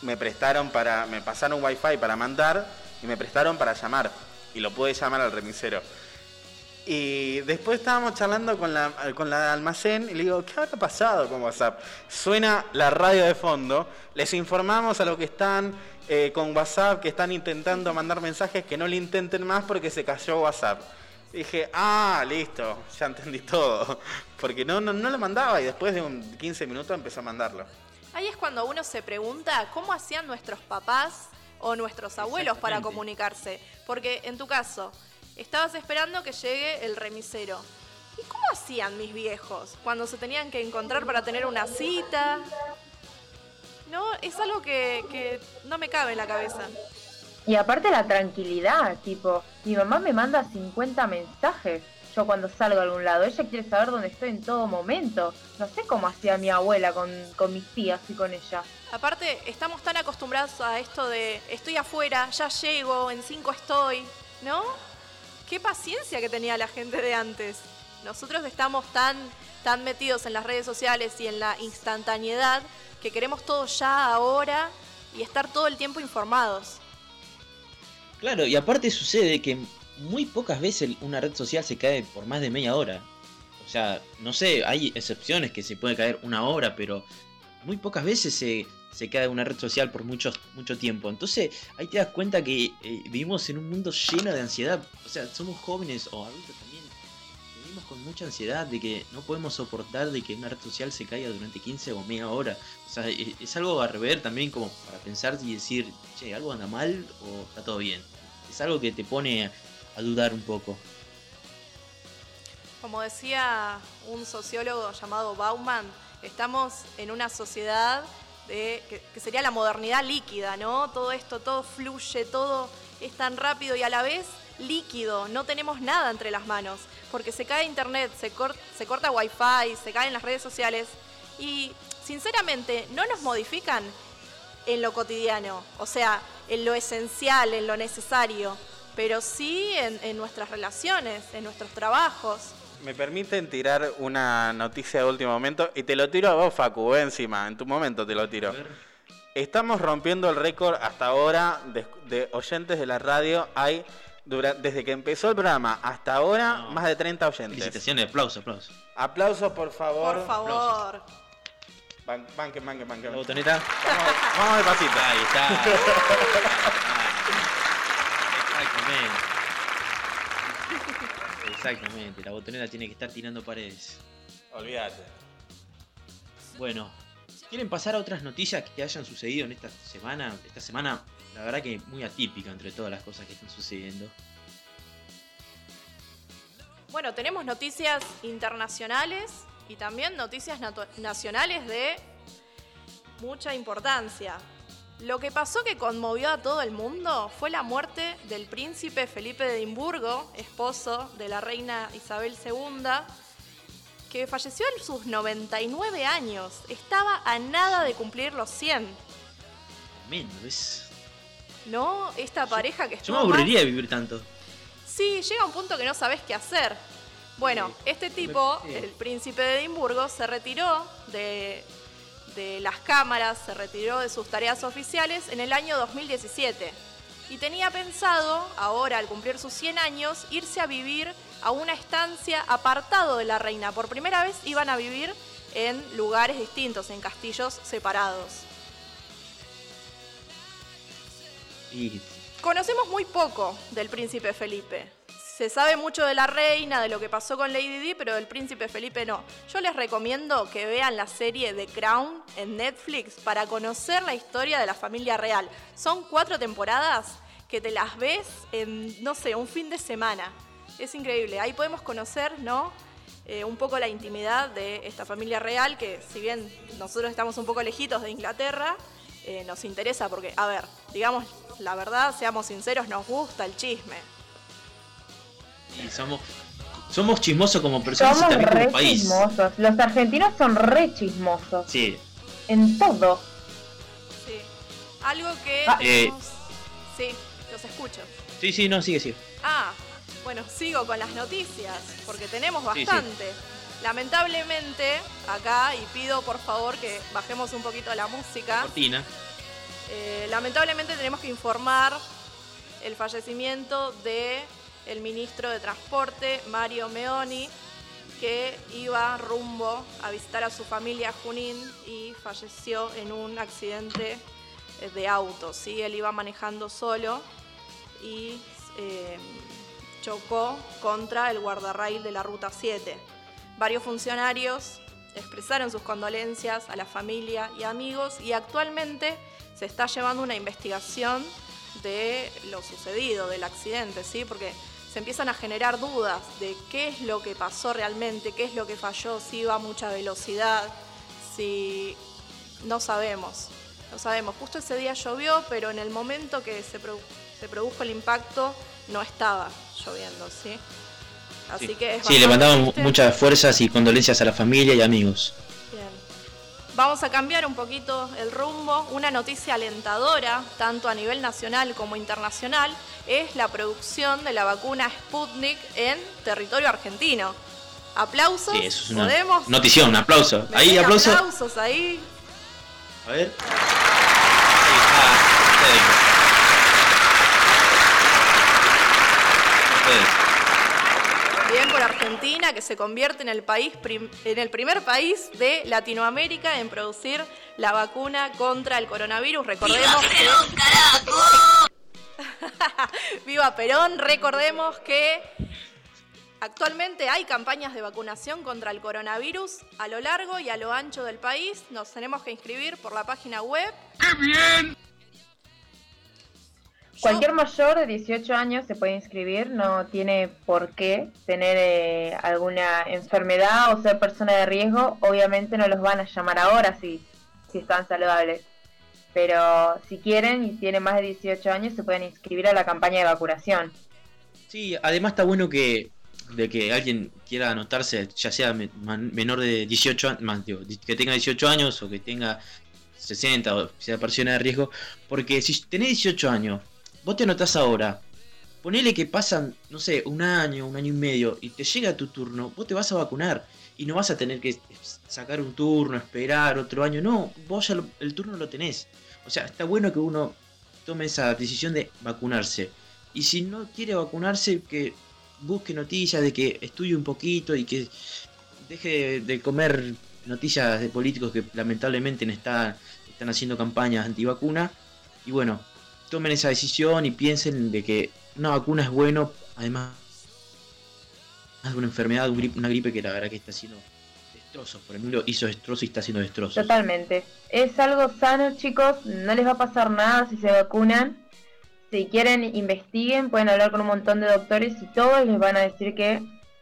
me prestaron para, me pasaron wifi para mandar y me prestaron para llamar. Y lo pude llamar al remisero. Y después estábamos charlando con la, con la de almacén y le digo, ¿qué habrá pasado con WhatsApp? Suena la radio de fondo, les informamos a los que están eh, con WhatsApp, que están intentando mandar mensajes, que no le intenten más porque se cayó WhatsApp. Y dije, ah, listo, ya entendí todo. Porque no, no, no lo mandaba y después de un 15 minutos empezó a mandarlo. Ahí es cuando uno se pregunta cómo hacían nuestros papás o nuestros abuelos para comunicarse. Porque en tu caso, estabas esperando que llegue el remisero. ¿Y cómo hacían mis viejos cuando se tenían que encontrar para tener una cita? No, es algo que, que no me cabe en la cabeza. Y aparte la tranquilidad, tipo, mi mamá me manda 50 mensajes. Yo cuando salgo a algún lado, ella quiere saber dónde estoy en todo momento. No sé cómo hacía mi abuela con, con mis tías y con ella. Aparte, estamos tan acostumbrados a esto de estoy afuera, ya llego, en cinco estoy, ¿no? Qué paciencia que tenía la gente de antes. Nosotros estamos tan, tan metidos en las redes sociales y en la instantaneidad que queremos todo ya, ahora y estar todo el tiempo informados. Claro, y aparte sucede que muy pocas veces una red social se cae por más de media hora. O sea, no sé, hay excepciones que se puede caer una hora, pero muy pocas veces se, se cae una red social por mucho, mucho tiempo. Entonces ahí te das cuenta que eh, vivimos en un mundo lleno de ansiedad. O sea, somos jóvenes o adultos también. Vivimos con mucha ansiedad de que no podemos soportar de que una red social se caiga durante 15 o media hora. O sea, e- es algo a rever también como para pensar y decir, che, algo anda mal o está todo bien. Es algo que te pone a dudar un poco. Como decía un sociólogo llamado Bauman, estamos en una sociedad que, sería la modernidad líquida, ¿no? Todo esto, todo fluye, todo es tan rápido y a la vez líquido, no tenemos nada entre las manos, porque se cae internet, se, cor- se corta wifi, se caen las redes sociales y sinceramente no nos modifican en lo cotidiano, o sea, en lo esencial, en lo necesario, pero sí en nuestras relaciones, en nuestros trabajos. Me permiten tirar una noticia de último momento y te lo tiro a vos, Facu, eh, encima, en tu momento te lo tiro. Estamos rompiendo el récord hasta ahora de, de oyentes de la radio. Hay, dura- desde que empezó el programa hasta ahora, más de 30 oyentes. Felicitaciones, aplausos, aplausos. Aplausos, por favor. Por favor. Ban- Banque, banque, banque. La botoneta. Vamos, vamos despacito. Ahí está. Exactamente. Exactamente, la botonera tiene que estar tirando paredes. Olvídate. Bueno, ¿quieren pasar a otras noticias que hayan sucedido en esta semana? Esta semana, la verdad que muy atípica entre todas las cosas que están sucediendo. Bueno, tenemos noticias internacionales y también noticias nacionales de mucha importancia. Lo que pasó que conmovió a todo el mundo fue la muerte del príncipe Felipe de Edimburgo, esposo de la reina Isabel II, que falleció en sus 99 años. Estaba a nada de cumplir los 100. Tremendo, ¿ves? ¿No? Esta pareja que Yo estuvo me más- aburriría de vivir tanto. Sí, llega un punto que no sabes qué hacer. Bueno, este tipo, el príncipe de Edimburgo, se retiró de, de las cámaras, se retiró de sus tareas oficiales en el año 2017. Y tenía pensado, ahora al cumplir sus 100 años, irse a vivir a una estancia apartado de la reina. Por primera vez iban a vivir en lugares distintos, en castillos separados. Y Conocemos muy poco del príncipe Felipe. Se sabe mucho de la reina, de lo que pasó con Lady Di, pero del príncipe Felipe no. Yo les recomiendo que vean la serie The Crown en Netflix para conocer la historia de la familia real. Son cuatro temporadas que te las ves en, no sé, un fin de semana. Es increíble. Ahí podemos conocer, ¿no? Eh, un poco la intimidad de esta familia real, que si bien nosotros estamos un poco lejitos de Inglaterra, eh, nos interesa porque, a ver, digamos la verdad, seamos sinceros, nos gusta el chisme. Y somos, somos chismosos como personas y Somos también re como país. chismosos. Los argentinos son re chismosos. Sí. En todo. Sí. Algo que Ah, eh. Sí, los escucho. Sí, sí, no, sigue, sigue. Ah, bueno, sigo con las noticias, porque tenemos Sí, sí. bastante. Lamentablemente, acá, y pido por favor que bajemos un poquito la música, Cortina. eh, lamentablemente tenemos que informar el fallecimiento de el ministro de Transporte, Mario Meoni, que iba rumbo a visitar a su familia Junín y falleció en un accidente eh, de auto. ¿sí? Él iba manejando solo y eh, chocó contra el guardarrail de la Ruta 7. Varios funcionarios expresaron sus condolencias a la familia y amigos y actualmente se está llevando una investigación de lo sucedido, del accidente, ¿sí? Porque se empiezan a generar dudas de qué es lo que pasó realmente, qué es lo que falló, si iba a mucha velocidad, si no sabemos. No sabemos. Justo ese día llovió, pero en el momento que se, produ- se produjo el impacto no estaba lloviendo, ¿sí? Así Sí. que es Sí, le mandamos muchas fuerzas y condolencias a la familia y amigos. Vamos a cambiar un poquito el rumbo. Una noticia alentadora, tanto a nivel nacional como internacional, es la producción de la vacuna Sputnik en territorio argentino. Aplausos. Sí, eso es una ¿Podemos? notición, un aplauso. ¿Me Ahí, aplauso. aplausos ahí. A ver. Ahí está. Federico. Federico. Bien por Argentina, que se convierte en el, país en el primer país de Latinoamérica en producir la vacuna contra el coronavirus. Recordemos que... ¡Viva Perón! Recordemos que actualmente hay campañas de vacunación contra el coronavirus a lo largo y a lo ancho del país. Nos tenemos que inscribir por la página web. ¡Qué bien! Cualquier mayor de 18 años se puede inscribir, no tiene por qué tener eh, alguna enfermedad o ser persona de riesgo. Obviamente no los van a llamar ahora si, si están saludables. Pero si quieren y tienen más de 18 años se pueden inscribir a la campaña de vacunación. Sí, además está bueno que de que alguien quiera anotarse, ya sea menor de 18 años, que tenga 18 años o que tenga 60 o sea persona de riesgo, porque si tenés 18 años, vos te anotás ahora, ponele que pasan, no sé, un año, un año y medio, y te llega tu turno, vos te vas a vacunar y no vas a tener que sacar un turno, esperar otro año, no, vos ya el turno lo tenés. O sea, está bueno que uno tome esa decisión de vacunarse. Y si no quiere vacunarse, que busque noticias, de que estudie un poquito y que deje de comer noticias de políticos que lamentablemente no está- están haciendo campañas antivacuna. Y bueno, tomen esa decisión y piensen de que una vacuna es bueno, además de una enfermedad, una gripe que la verdad que está haciendo destrozos. Por el mundo hizo destrozos y está haciendo destrozos. Totalmente. Es algo sano, chicos. No les va a pasar nada si se vacunan. Si quieren, investiguen. Pueden hablar con un montón de doctores y todos les van a decir que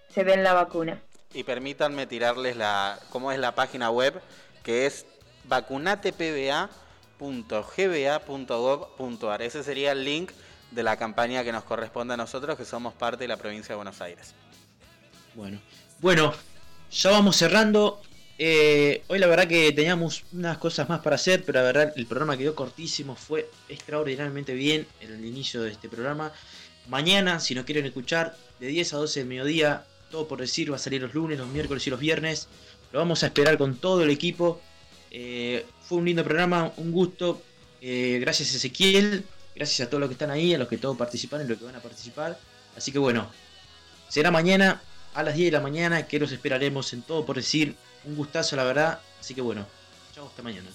se den la vacuna. Y permítanme tirarles la, cómo es la página web, que es vacunatepba.gba.gov.ar. Ese sería el link de la campaña que nos corresponde a nosotros, que somos parte de la provincia de Buenos Aires. Bueno, bueno, ya vamos cerrando. Eh, hoy la verdad que teníamos unas cosas más para hacer, pero la verdad el programa quedó cortísimo, fue extraordinariamente bien el inicio de este programa. Mañana, si nos quieren escuchar, de 10 a 12 del mediodía, todo por decir, va a salir los lunes, los miércoles y los viernes. Lo vamos a esperar con todo el equipo. Eh, fue un lindo programa, un gusto. Eh, gracias Ezequiel, gracias a todos los que están ahí, a los que todos participaron y los que van a participar. Así que bueno, será mañana a las 10 de la mañana que los esperaremos en todo por decir. Un gustazo, la verdad. Así que bueno, chao, hasta mañana.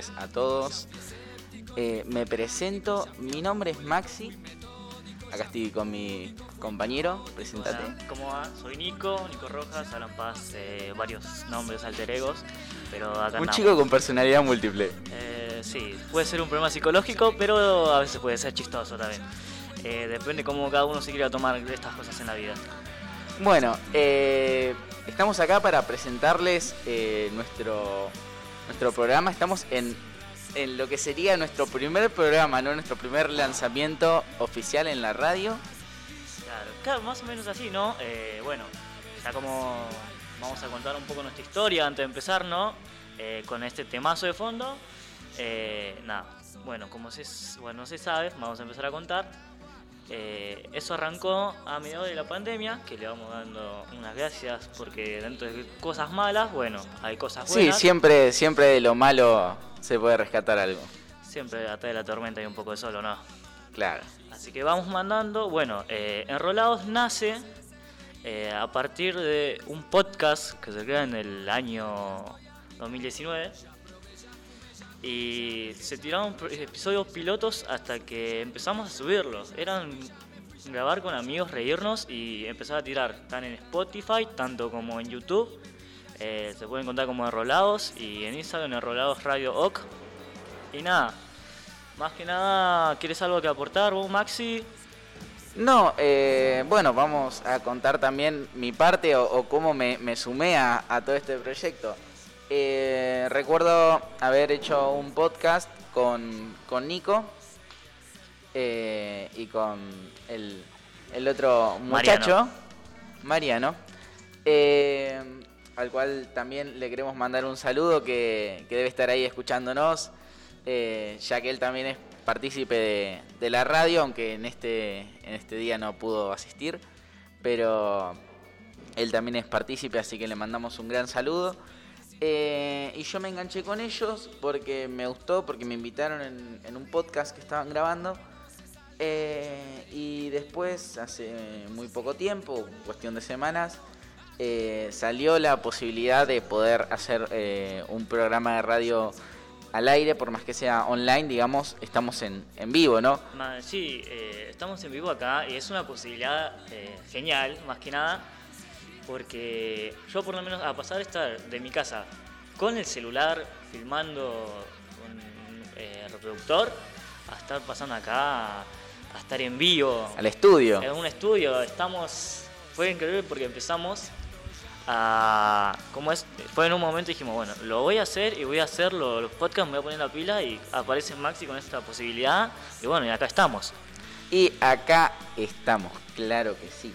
Tardes a todos. Eh, me presento, mi nombre es Maxi. Acá estoy con mi compañero, presentate. Hola, ¿Cómo va? Soy Nico, Nico Rojas, Alan Paz, eh, varios nombres alter egos, pero acá Un andamos. chico con personalidad múltiple. Eh, sí, puede ser un problema psicológico, pero a veces puede ser chistoso también. Depende cómo cada uno se quiera tomar estas cosas en la vida. Bueno, estamos acá para presentarles nuestro, nuestro programa. Estamos en, en lo que sería nuestro primer programa, ¿no? Nuestro primer lanzamiento oficial en la radio. Claro, claro, más o menos así, ¿no? Eh, bueno, ya como vamos a contar un poco nuestra historia antes de empezar, ¿no? Eh, con este temazo de fondo. Eh, nada, bueno, como se, bueno, se sabe, vamos a empezar a contar. Eh, eso arrancó a mediados de la pandemia, que le vamos dando unas gracias porque dentro de cosas malas, bueno, hay cosas Sí, buenas. siempre, siempre de lo malo se puede rescatar algo. Siempre atrás de la tormenta hay un poco de sol, ¿o ¿no? Claro. Así que vamos mandando. Bueno, eh, Enrolados nace eh, a partir de un podcast que se crea en el año 2019. Y se tiraron episodios pilotos hasta que empezamos a subirlos. Eran grabar con amigos, reírnos y empezar a tirar. Están en Spotify, tanto como en YouTube. Eh, se pueden encontrar como Enrolados y en Instagram Enrolados Radio Oc. Y nada, más que nada, ¿quieres algo que aportar vos, Maxi? No, eh, bueno, vamos a contar también mi parte o, cómo me, sumé a todo este proyecto. Eh, recuerdo haber hecho un podcast con, con Nico eh, y con el, el otro muchacho, Mariano, eh, al cual también le queremos mandar un saludo que, que debe estar ahí escuchándonos, ya que él también es partícipe de, de la radio, aunque en este, en este día no pudo asistir, pero él también es partícipe, así que le mandamos un gran saludo. Eh, y yo me enganché con ellos porque me gustó, porque me invitaron en, un podcast que estaban grabando. Eh, y después, hace muy poco tiempo, cuestión de semanas, eh, salió la posibilidad de poder hacer eh, un programa de radio al aire, por más que sea online, digamos, estamos en, en vivo, ¿no? Sí, estamos en vivo acá y es una posibilidad genial, más que nada, porque yo por lo menos a pasar de estar de mi casa con el celular filmando con eh, reproductor, a estar pasando acá, a estar en vivo. Al estudio. En un estudio, estamos, fue increíble porque empezamos a, como es, fue en un momento dijimos, bueno, lo voy a hacer y voy a hacer lo- los podcasts, me voy a poner la pila y aparece Maxi con esta posibilidad y bueno, y acá estamos. Y acá estamos, claro que sí.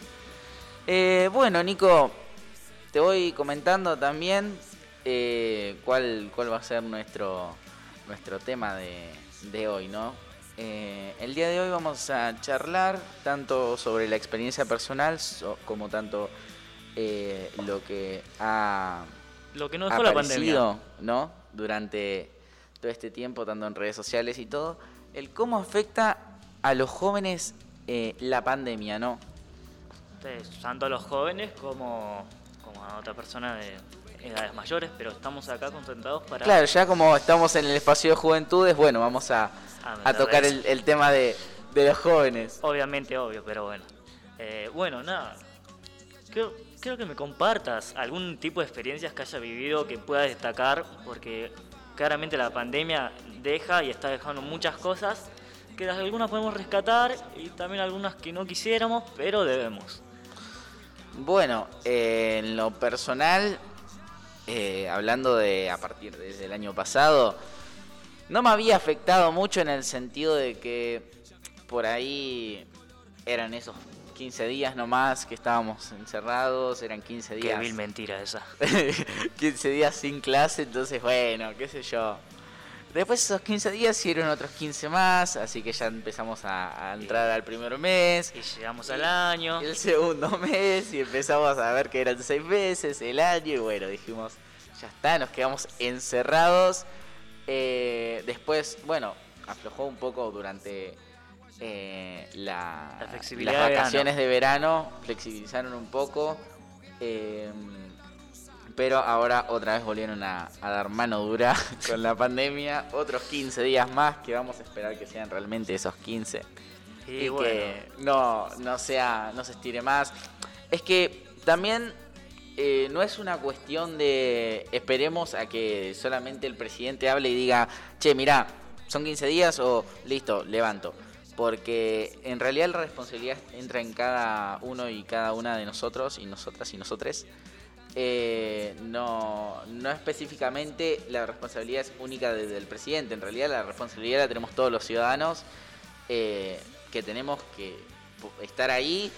Eh, bueno, Nico, te voy comentando también eh, cuál, cuál va a ser nuestro, nuestro tema de, de hoy, ¿no? Eh, el día de hoy vamos a charlar tanto sobre la experiencia personal so- como tanto eh, lo que ha Lo que nos dejó la ¿no? Durante todo este tiempo, tanto en redes sociales y todo, el cómo afecta a los jóvenes eh, la pandemia, ¿no? Tanto a los jóvenes como, como a otra persona de edades mayores, pero estamos acá concentrados para... Claro, ya como estamos en el espacio de juventudes, bueno, vamos a, Ah, a tocar el, el tema de, de los jóvenes. Obviamente, obvio, pero bueno. Eh, bueno, nada. Creo, creo que me compartas algún tipo de experiencias que haya vivido que pueda destacar, porque claramente la pandemia deja y está dejando muchas cosas que algunas podemos rescatar y también algunas que no quisiéramos, pero debemos. Bueno, eh, en lo personal, eh, hablando de a partir desde el año pasado, no me había afectado mucho en el sentido de que por ahí eran esos 15 días nomás que estábamos encerrados, eran 15 Qué días. vil mentira esa. 15 días sin clase, entonces bueno, qué sé yo. Después esos 15 días hicieron otros 15 más, así que ya empezamos a, a entrar al primer mes. Y llegamos al año. El segundo mes y empezamos a ver que eran 6 meses, el año y bueno, dijimos, ya está, nos quedamos encerrados. Eh, después, bueno, aflojó un poco durante eh, la, La flexibilidad las de vacaciones de verano, flexibilizaron un poco. eh, pero ahora otra vez volvieron a, a dar mano dura con la pandemia. Otros 15 días más que vamos a esperar que sean realmente esos 15. Y Y, bueno. que no, no sea, no se estire más. Es que también eh, no es una cuestión de esperemos a que solamente el presidente hable y diga, che, mirá, son 15 días o listo, levanto. Porque en realidad la responsabilidad entra en cada uno y cada una de nosotros y nosotras y nosotres. Eh, no, no específicamente la responsabilidad es única de- del presidente, en realidad la responsabilidad la tenemos todos los ciudadanos eh, que tenemos que estar ahí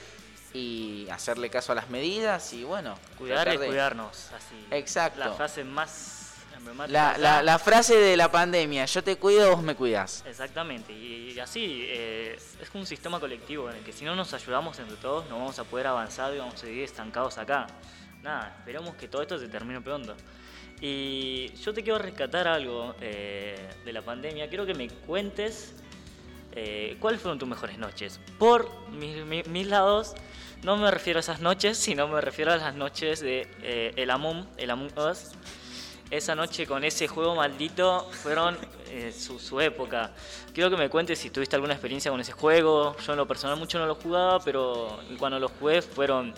y hacerle caso a las medidas y bueno, Cuidar de- cuidarnos. Así. Exacto. La frase más. La, la- la frase de la pandemia, yo te cuido, vos me cuidás. Exactamente, y, y así eh, es un sistema colectivo en el que si no nos ayudamos entre todos no vamos a poder avanzar y vamos a seguir estancados acá. Nada, esperemos que todo esto se termine pronto. Y yo te quiero rescatar algo eh, de la pandemia, quiero que me cuentes eh, cuáles fueron tus mejores noches. Por mi- mi- mis lados, no me refiero a esas noches, sino me refiero a las noches de eh, el Among, el Among Us. Esa noche con ese juego maldito fueron eh, su, su época. Quiero que me cuentes si tuviste alguna experiencia con ese juego. Yo en lo personal mucho no lo jugaba, pero cuando lo jugué fueron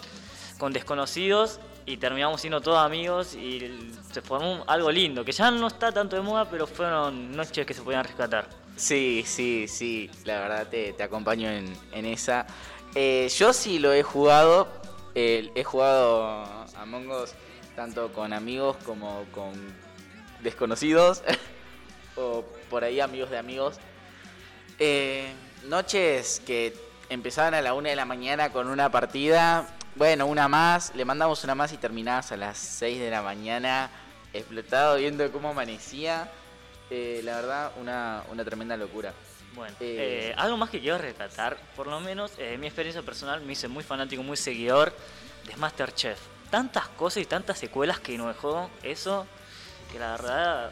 con desconocidos y terminamos siendo todos amigos y se formó algo lindo, que ya no está tanto de moda, pero fueron noches que se podían rescatar. Sí, sí, sí, la verdad te, te acompaño en, en esa. Eh, yo sí lo he jugado, he jugado Among Us tanto con amigos como con desconocidos, o por ahí amigos de amigos. Eh, noches que empezaban a la una de la mañana con una partida, bueno, una más, le mandamos una más y terminabas a las 6 de la mañana, explotado viendo cómo amanecía. Eh, la verdad, una, una tremenda locura. Bueno, Eh, eh, algo más que quiero rescatar, por lo menos eh, mi experiencia personal me hice muy fanático, muy seguidor de Masterchef. Tantas cosas y tantas secuelas que nos dejó eso, que la verdad,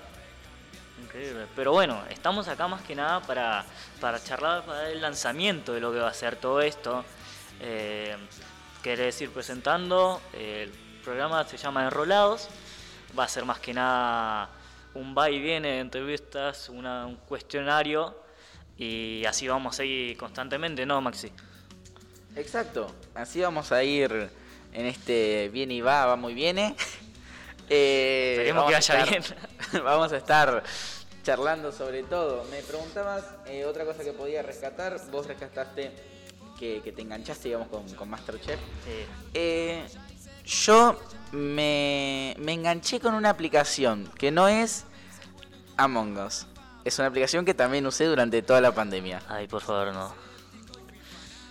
increíble. Pero bueno, estamos acá más que nada para, para charlar, para dar el lanzamiento de lo que va a ser todo esto. Quiere decir, presentando, el programa se llama Enrolados, va a ser más que nada un va y viene de entrevistas, una- un cuestionario y así vamos a ir constantemente, ¿no, Maxi? Exacto, así vamos a ir en este viene y va, va muy viene. Eh, Esperemos que vaya estar- vamos a estar charlando sobre todo. Me preguntabas eh, otra cosa que podía rescatar. Vos rescataste que, que te enganchaste, digamos, con, con Masterchef. Eh, yo me, me enganché con una aplicación que no es Among Us. Es una aplicación que también usé durante toda la pandemia. Ay, por favor, no.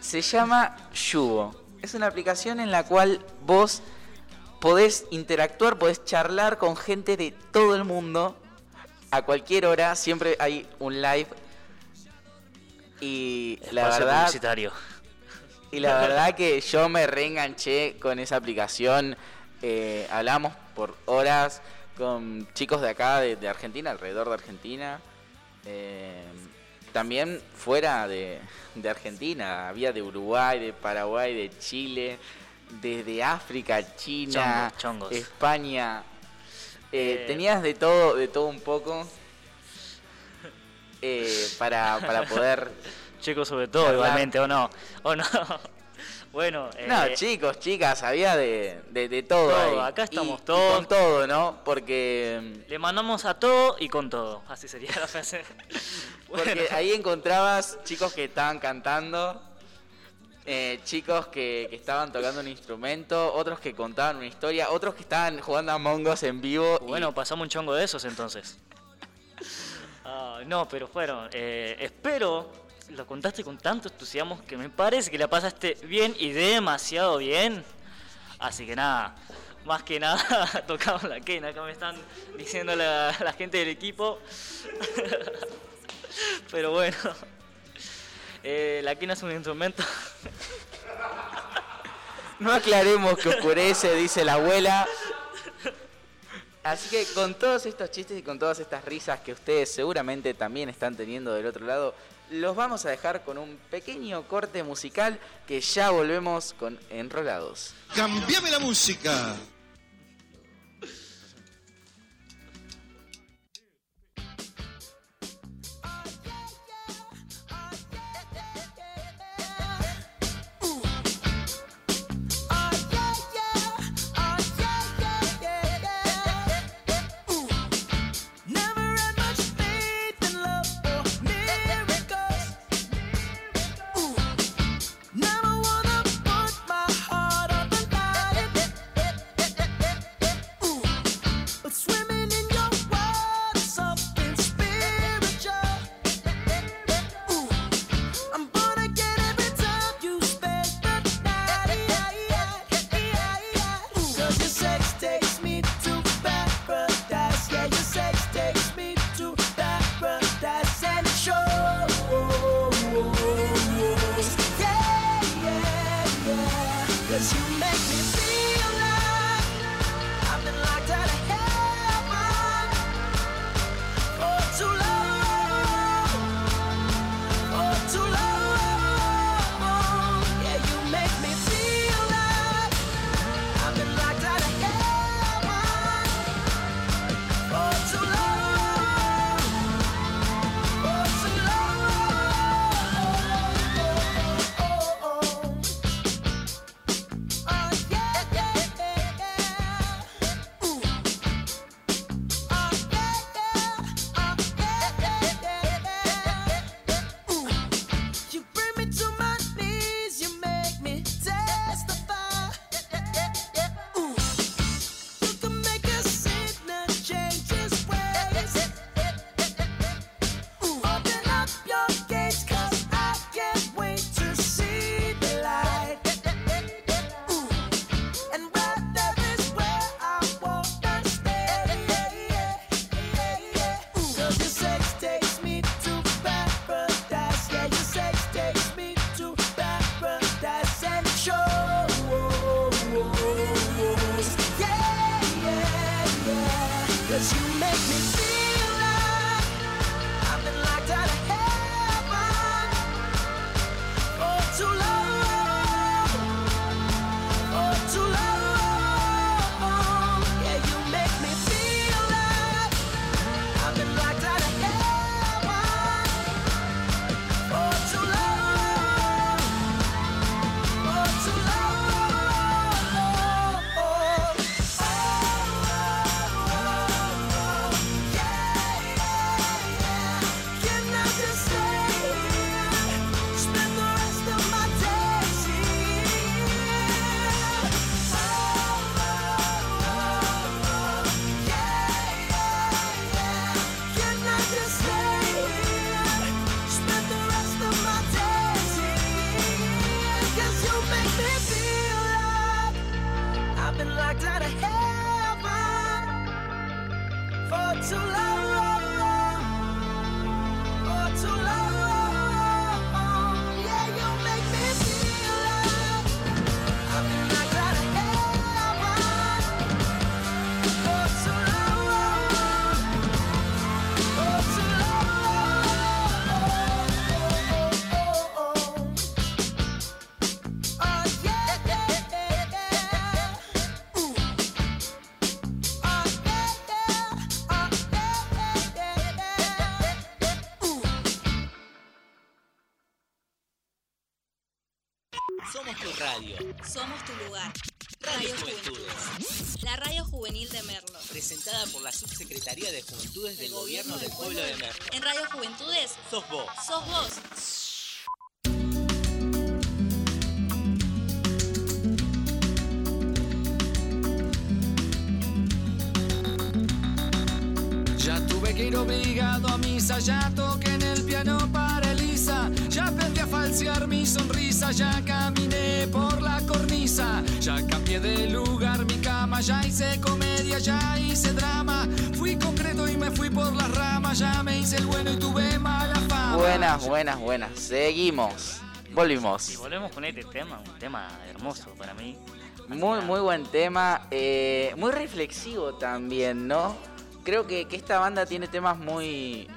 Se llama Yubo. Es una aplicación en la cual vos podés interactuar, podés charlar con gente de todo el mundo a cualquier hora. Siempre hay un live. Y la verdad. publicitario. Y la verdad que yo me reenganché con esa aplicación. Eh, hablamos por horas con chicos de acá, de, de Argentina, alrededor de Argentina. Eh, también fuera de, de Argentina. Había de Uruguay, de Paraguay, de Chile, desde África, China, Chongos, chongos. España. Eh. Tenías de todo, de todo un poco. eh, para, para poder Chicos, sobre todo, igualmente, ¿o no? ¿O no? bueno, eh, No, chicos, chicas, había de, de, de todo. Todo, ahí. acá estamos Y- y todos. con todo, ¿no? Porque, le mandamos a todo y con todo. Así sería la frase. porque ahí encontrabas chicos que estaban cantando, eh, chicos que, que estaban tocando un instrumento, otros que contaban una historia, otros que estaban jugando a Mongos en vivo. y- Bueno, pasamos un chongo de esos entonces. No, no, pero fueron. eh, espero, lo contaste con tanto entusiasmo que me parece que la pasaste bien y demasiado bien. Así que nada, más que nada tocamos la quena. Acá me están diciendo la, la gente del equipo. pero bueno, eh, la quena es un instrumento. No aclaremos que oscurece, dice la abuela. Así que con todos estos chistes y con todas estas risas que ustedes seguramente también están teniendo del otro lado, los vamos a dejar con un pequeño corte musical que ya volvemos con Enrolados. Cambiame la música. I've been locked out of heaven for too long. Somos tu lugar. Radio Radio Juventudes. Juventudes. La radio juvenil de Merlo. Presentada por la Subsecretaría de Juventudes del Gobierno del Pueblo de Merlo. En Radio Juventudes Sos vos. sos vos. Ya tuve que ir obligado a misa, ya toqué en el piano para Ya aprendí a falsear mi sonrisa, ya caminé por la cornisa, ya cambié de lugar mi cama, ya hice comedia, ya hice drama, fui concreto y me fui por las ramas, ya me hice el bueno y tuve mala fama. Buenas, buenas, buenas. Seguimos. Volvimos. Y volvemos con este tema, un tema hermoso para mí. Muy, muy buen tema. eh, muy reflexivo también, ¿no? Creo que, que esta banda tiene temas muy,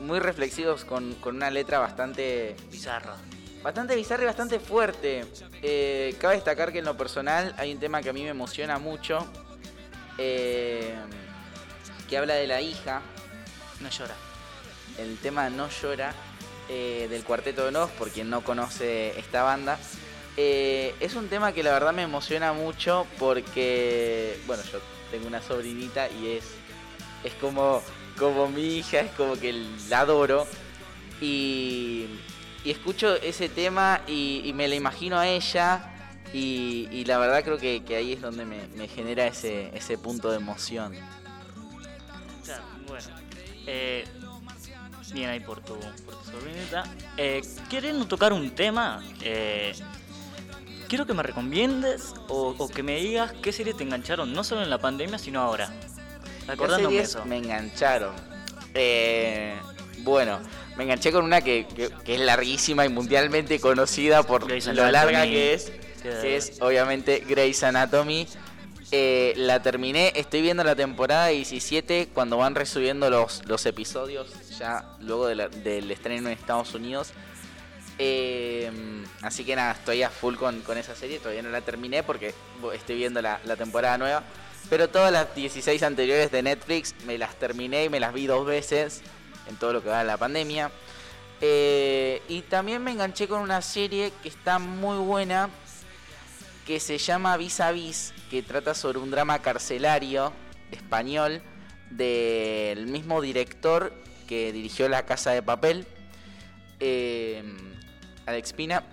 muy reflexivos con, con una letra bastante Bizarra. Bastante bizarra y bastante fuerte. Eh, cabe destacar que en lo personal hay un tema que a mí me emociona mucho. eh, que habla de la hija. No llora. El tema No llora. eh, del Cuarteto de Nos, por quien no conoce esta banda. Eh, es un tema que la verdad me emociona mucho porque, bueno, yo tengo una sobrinita y es, es como, como mi hija, es como que la adoro. Y, escucho ese tema y, me la imagino a ella y, la verdad creo que, ahí es donde me, genera ese, ese punto de emoción. Eh, bien ahí por tu, por tu. Eh, queriendo tocar un tema, eh, quiero que me recomiendes o, o que me digas qué series te engancharon, no solo en la pandemia, sino ahora. ¿Qué Recordándome series eso. me engancharon? Eh, bueno, me enganché con una que, que- que es larguísima y mundialmente conocida por Grey's lo Anatomy. larga que es, que es obviamente Grey's Anatomy. Eh, la terminé, estoy viendo la temporada 17 cuando van resubiendo los, los episodios ya luego de la- del estreno en Estados Unidos. Eh, así que nada, estoy a full con, con esa serie, todavía no la terminé porque estoy viendo la, la temporada nueva. Pero todas las 16 anteriores de Netflix me las terminé y me las vi dos veces en todo lo que va de la pandemia. Eh, y también me enganché con una serie que está muy buena, que se llama Vis a Vis, que trata sobre un drama carcelario español del mismo director que dirigió La Casa de Papel, eh, Alex Pina.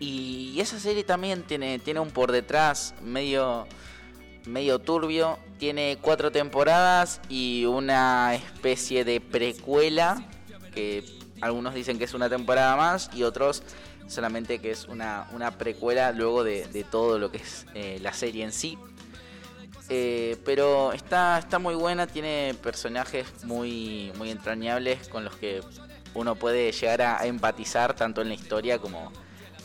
Y esa serie también tiene, tiene un por detrás medio, medio turbio. Tiene cuatro temporadas y una especie de precuela, que algunos dicen que es una temporada más y otros solamente que es una, una precuela luego de, de todo lo que es eh, la serie en sí. Eh, pero está, está muy buena, tiene personajes muy, muy entrañables con los que uno puede llegar a, a empatizar tanto en la historia como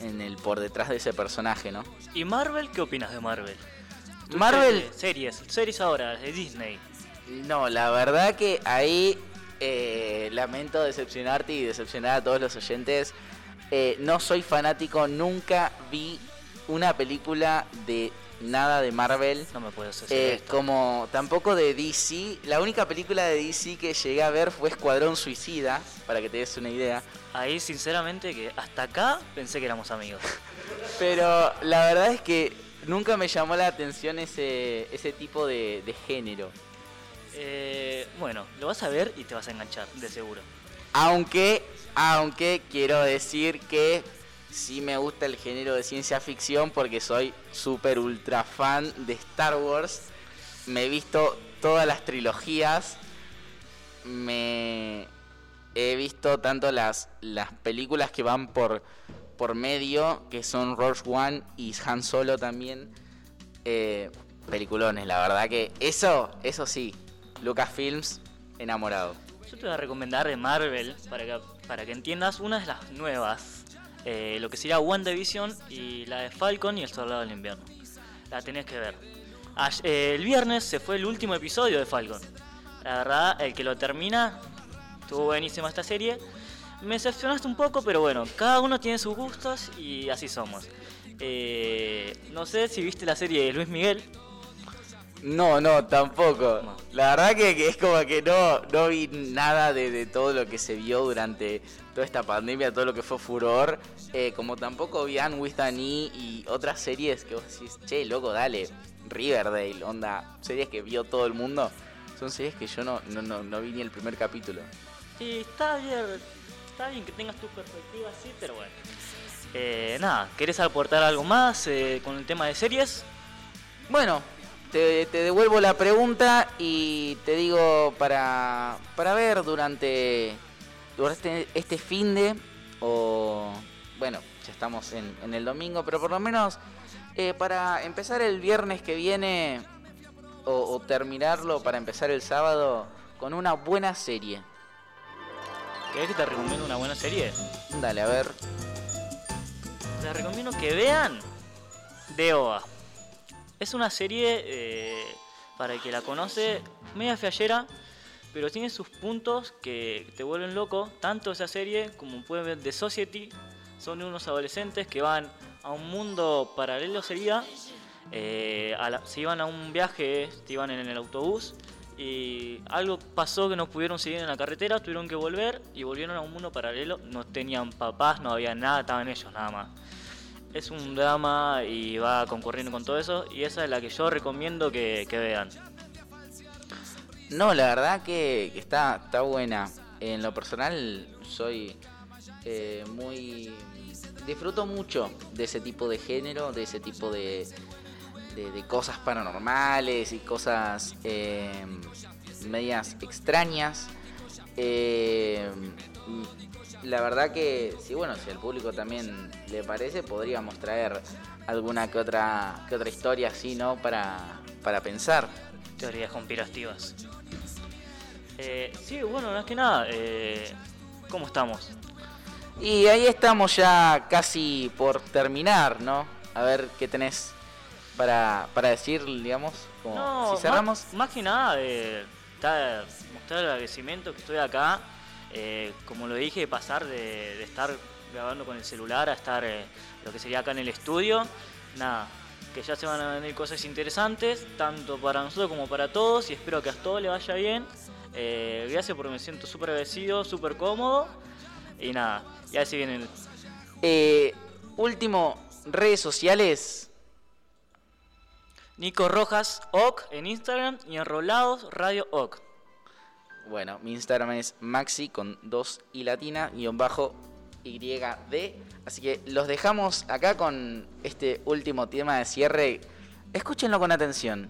en el por detrás de ese personaje, ¿no? ¿Y Marvel? ¿Qué opinas de Marvel? Marvel- series, Series, ahora, de Disney. No, la verdad que ahí eh, lamento decepcionarte y decepcionar a todos los oyentes. Eh, no soy fanático, nunca vi una película de nada de Marvel. No me puedes decir Eh, esto. como tampoco de DC. La única película de DC que llegué a ver fue Escuadrón Suicida, para que te des una idea. Ahí, sinceramente, que hasta acá pensé que éramos amigos. Pero la verdad es que nunca me llamó la atención ese, ese tipo de, de género. Eh, bueno, lo vas a ver y te vas a enganchar, de seguro. Aunque, aunque quiero decir que sí me gusta el género de ciencia ficción porque soy súper ultra fan de Star Wars. Me he visto todas las trilogías. Me he visto tanto las, las películas que van por, por medio, que son Rogue One y Han Solo también. Eh, peliculones, la verdad que eso, eso sí, Lucasfilms, enamorado. Yo te voy a recomendar de Marvel, para que, para que entiendas, una de las nuevas. eh, lo que sería WandaVision y la de Falcon y el Soldado del Invierno. La tenés que ver. Eh, el viernes se fue el último episodio de Falcon. La verdad, el que lo termina, estuvo buenísima esta serie. Me decepcionaste un poco, pero bueno, cada uno tiene sus gustos y así somos. Eh, no sé si viste la serie de Luis Miguel. No, no, tampoco. La verdad que, que es como que no, no vi nada de, de todo lo que se vio durante toda esta pandemia, todo lo que fue furor. Eh, como tampoco vi Anne with an E y otras series que vos decís, che, loco, dale, Riverdale, onda, series que vio todo el mundo. Son series que yo no, no, no, no vi ni el primer capítulo. Y está bien, está bien que tengas tu perspectiva así, pero bueno. Eh, nada, ¿querés aportar algo más eh, con el tema de series? Bueno, te, devuelvo la pregunta y te digo para, para ver durante, durante este fin de, o bueno, ya estamos en, en el domingo, pero por lo menos eh, para empezar el viernes que viene o, o terminarlo para empezar el sábado con una buena serie. ¿Querés que te recomiendo una buena serie? Dale, a ver. Les recomiendo que vean DOA. Es una serie, eh, para el que la conoce, media fallera, pero tiene sus puntos que te vuelven loco. Tanto esa serie como pueden ver The Society. Son unos adolescentes que van a un mundo paralelo, sería. eh, a la- se iban a un viaje, se iban en el autobús y algo pasó que no pudieron seguir en la carretera, tuvieron que volver y volvieron a un mundo paralelo. No tenían papás, no había nada, estaban ellos nada más. Es un drama y va concurriendo con todo eso y esa es la que yo recomiendo que, vean. No, la verdad que, que está, está buena. En lo personal soy eh, muy... Disfruto mucho de ese tipo de género, de ese tipo de, de, de cosas paranormales y cosas eh, medias extrañas. Eh, la verdad que, sí, bueno, si al público también le parece, podríamos traer alguna que otra, que otra historia así, ¿no? Para, para pensar. Teorías conspirativas. Eh, sí, bueno, más que nada, eh, ¿cómo estamos? Y ahí estamos ya casi por terminar, ¿no? A ver qué tenés para, para decir, digamos, como No, si cerramos. Más, más que nada, eh, está- mostrar el agradecimiento que estoy acá. eh, como lo dije, pasar de, de estar grabando con el celular a estar eh, lo que sería acá en el estudio. Nada, que ya se van a venir cosas interesantes, tanto para nosotros como para todos, y espero que a todos le vaya bien. Eh, gracias porque me siento súper agradecido, súper cómodo. Y nada, y así viene el, Eh, último, redes sociales. Nico Rojas OC en Instagram y Enrolados Radio OC. Bueno, mi Instagram es maxi con 2 y latina, guion bajo YD. Así que los dejamos acá con este último tema de cierre. Escúchenlo con atención.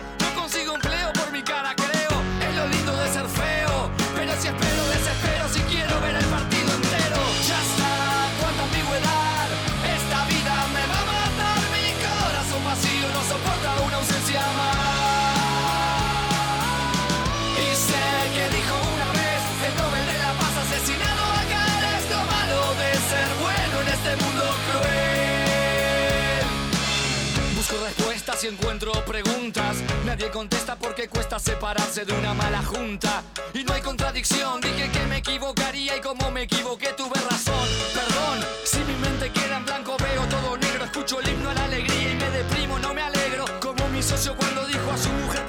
Y encuentro preguntas. Nadie contesta porque cuesta separarse de una mala junta. Y no hay contradicción. Dije que me equivocaría y como me equivoqué tuve razón. Perdón, si mi mente queda en blanco veo todo negro. Escucho el himno a la alegría y me deprimo, no me alegro. Como mi socio cuando dijo a su mujer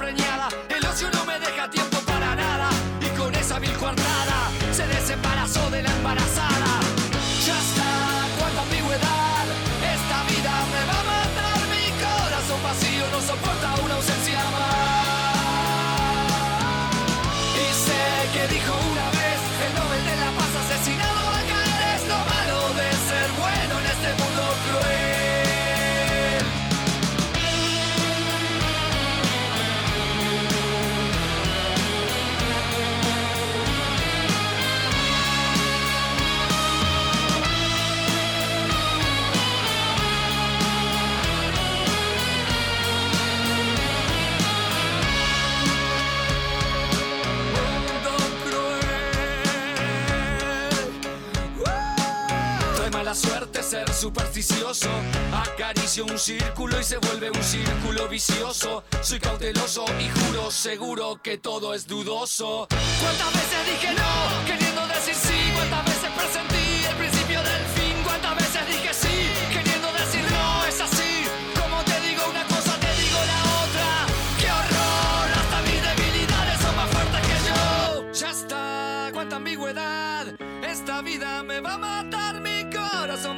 supersticioso. Acaricio un círculo y se vuelve un círculo vicioso. Soy cauteloso y juro seguro que todo es dudoso. ¿Cuántas veces dije no, queriendo decir sí? ¿Cuántas veces presentí el principio del fin? ¿Cuántas veces dije sí,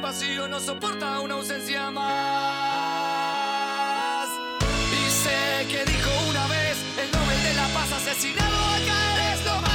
no soporta una ausencia más. Sé que dijo una vez el Nobel de la Paz asesinado acá es lo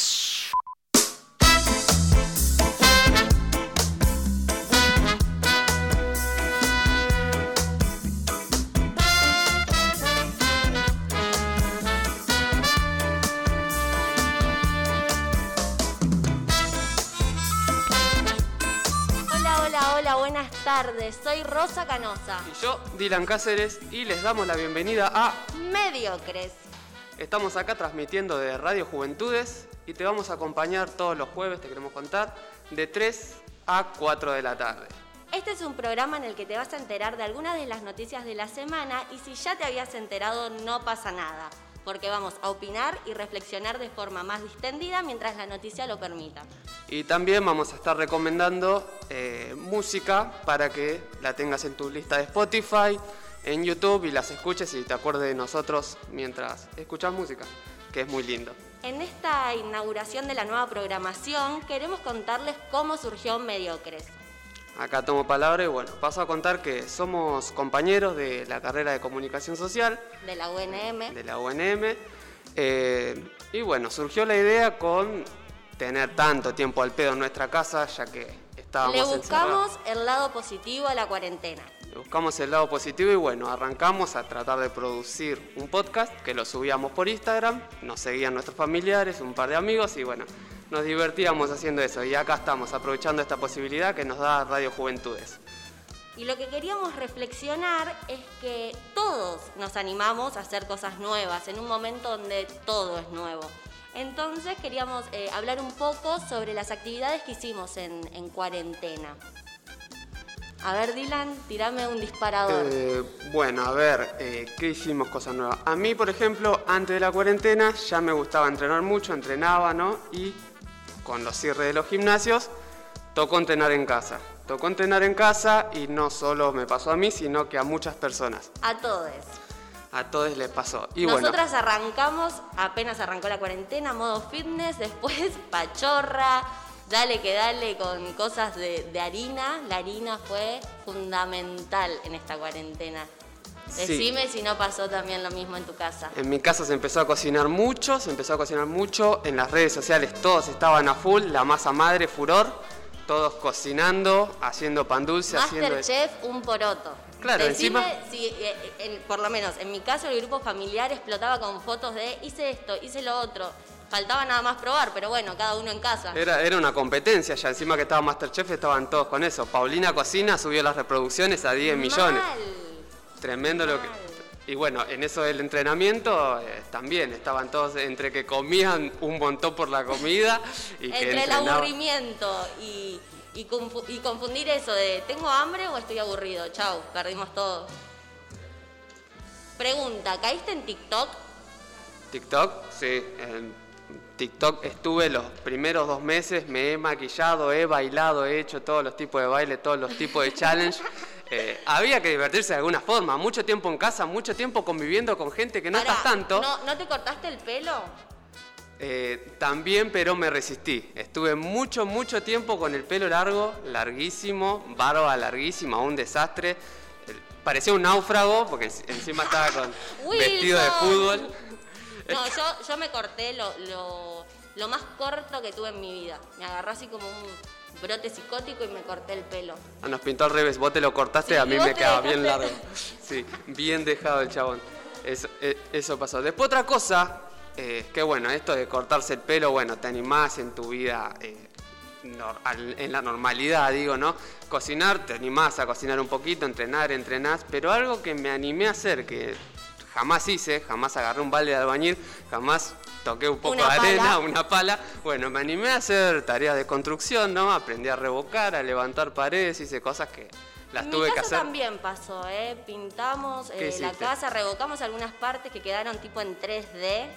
Tardes. Soy Rosa Canosa. Y yo, Dylan Cáceres, y les damos la bienvenida a... Mediocres. Estamos acá transmitiendo de Radio Juventudes y te vamos a acompañar todos los jueves, te queremos contar, de 3 a 4 de la tarde. Este es un programa en el que te vas a enterar de algunas de las noticias de la semana y si ya te habías enterado no pasa nada, porque vamos a opinar y reflexionar de forma más distendida mientras la noticia lo permita. Y también vamos a estar recomendando eh, música para que la tengas en tu lista de Spotify, en YouTube y las escuches y te acuerdes de nosotros mientras escuchas música, que es muy lindo. En esta inauguración de la nueva programación queremos contarles cómo surgió Mediocres. Acá tomo palabra y bueno, paso a contar que somos compañeros de la carrera de comunicación social De la UNM. de la UNM. eh, y bueno, surgió la idea con tener tanto tiempo al pedo en nuestra casa, ya que estábamos Le encerrados. buscamos el lado positivo a la cuarentena. Le Buscamos el lado positivo y bueno, arrancamos a tratar de producir un podcast que lo subíamos por Instagram, nos seguían nuestros familiares, un par de amigos y bueno, nos divertíamos haciendo eso y acá estamos aprovechando esta posibilidad que nos da Radio Juventudes. Y lo que queríamos reflexionar es que todos nos animamos a hacer cosas nuevas en un momento donde todo es nuevo. Entonces queríamos eh, hablar un poco sobre las actividades que hicimos en, en cuarentena. A ver, Dylan, tirame un disparador. Eh, bueno, a ver, eh, ¿qué hicimos cosas nuevas? A mí, por ejemplo, antes de la cuarentena ya me gustaba entrenar mucho, entrenaba, ¿no? Y con los cierres de los gimnasios, tocó entrenar en casa. Tocó entrenar en casa y no solo me pasó a mí, sino que a muchas personas. A todos. A todos les pasó. Y bueno, Nosotras arrancamos, apenas arrancó la cuarentena, modo fitness, después pachorra, dale que dale con cosas de, de harina. La harina fue fundamental en esta cuarentena. Sí. Decime si no pasó también lo mismo en tu casa. en mi casa se empezó a cocinar mucho, se empezó a cocinar mucho. En las redes sociales todos estaban a full, la masa madre, furor. Todos cocinando, haciendo pan dulce, haciendo... Masterchef, un poroto. Claro, Decime encima- si, eh, en- por lo menos en mi caso, el grupo familiar explotaba con fotos de hice esto, hice lo otro. Faltaba nada más probar, pero bueno, cada uno en casa. Era, era una competencia ya, encima que estaba Masterchef estaban todos con eso. Paulina Cocina subió las reproducciones a 10 millones. Tremendo lo que... Y bueno, en eso del entrenamiento eh, también estaban todos entre que comían un montón por la comida y que Entre el aburrimiento y, y, confu- y confundir eso de ¿tengo hambre o estoy aburrido? Chau, perdimos todo. Pregunta, ¿caíste en TikTok? TikTok, sí. En TikTok estuve los primeros dos meses, me he maquillado, he bailado, he hecho todos los tipos de baile, todos los tipos de challenge. Eh, había que divertirse de alguna forma, mucho tiempo en casa, mucho tiempo conviviendo con gente que no Pará, estás tanto. ¿no, ¿No te cortaste el pelo? Eh, también, pero me resistí. Estuve mucho, mucho tiempo con el pelo largo, larguísimo, barba larguísima, un desastre. Eh, Parecía un náufrago porque en- encima estaba con vestido de fútbol. No, yo, yo me corté lo, lo, lo más corto que tuve en mi vida. Me agarró así como un brote psicótico y me corté el pelo. Ah, nos pintó al revés, vos te lo cortaste, Sí, a mí me quedaba bien largo. Sí, bien dejado el chabón. Eso, eh, eso pasó. Después otra cosa, eh, que bueno, esto de cortarse el pelo, bueno, te animás en tu vida, eh, al- en la normalidad, digo, ¿no? Cocinar, te animás a cocinar un poquito, entrenar, entrenás, pero algo que me animé a hacer, que jamás hice, jamás agarré un balde de albañil, jamás toqué un poco de arena, pala. una pala. Bueno, me animé a hacer tareas de construcción, ¿no? Aprendí a revocar, a levantar paredes, hice cosas que las en tuve mi que casa hacer. también pasó, ¿eh? Pintamos ¿Qué eh, la casa, revocamos algunas partes que quedaron tipo en 3D.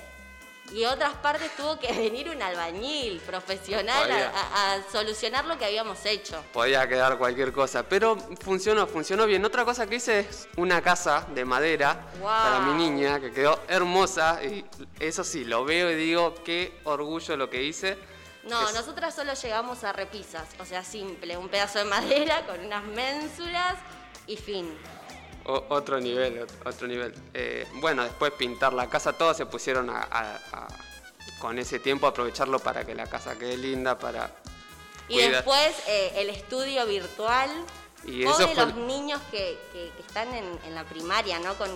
Y otras partes tuvo que venir un albañil profesional Podía. a, a- a solucionar lo que habíamos hecho. Podía quedar cualquier cosa, pero funcionó, funcionó bien. Otra cosa que hice es una casa de madera para mi niña, que quedó hermosa. Y eso sí, lo veo y digo, qué orgullo lo que hice. No, Es- nosotras solo llegamos a repisas, o sea, simple, un pedazo de madera con unas ménsulas y fin. O- otro nivel, ot- otro nivel. Eh, bueno, después pintar la casa, todos se pusieron a, a- a- con ese tiempo aprovecharlo para que la casa quede linda, para Y cuidar. después eh, el estudio virtual. Y eso fue- los niños que, que- que están en, en la primaria, ¿no? Con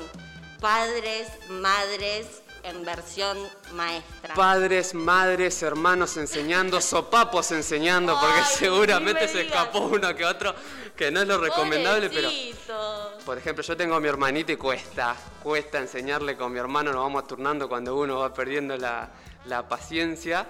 padres, madres en versión maestra. Padres, madres, hermanos enseñando, sopapos enseñando, porque seguramente se escapó uno que otro, que no es lo recomendable, pero por ejemplo yo tengo a mi hermanito y cuesta, cuesta enseñarle con mi hermano, nos vamos turnando cuando uno va perdiendo la, la paciencia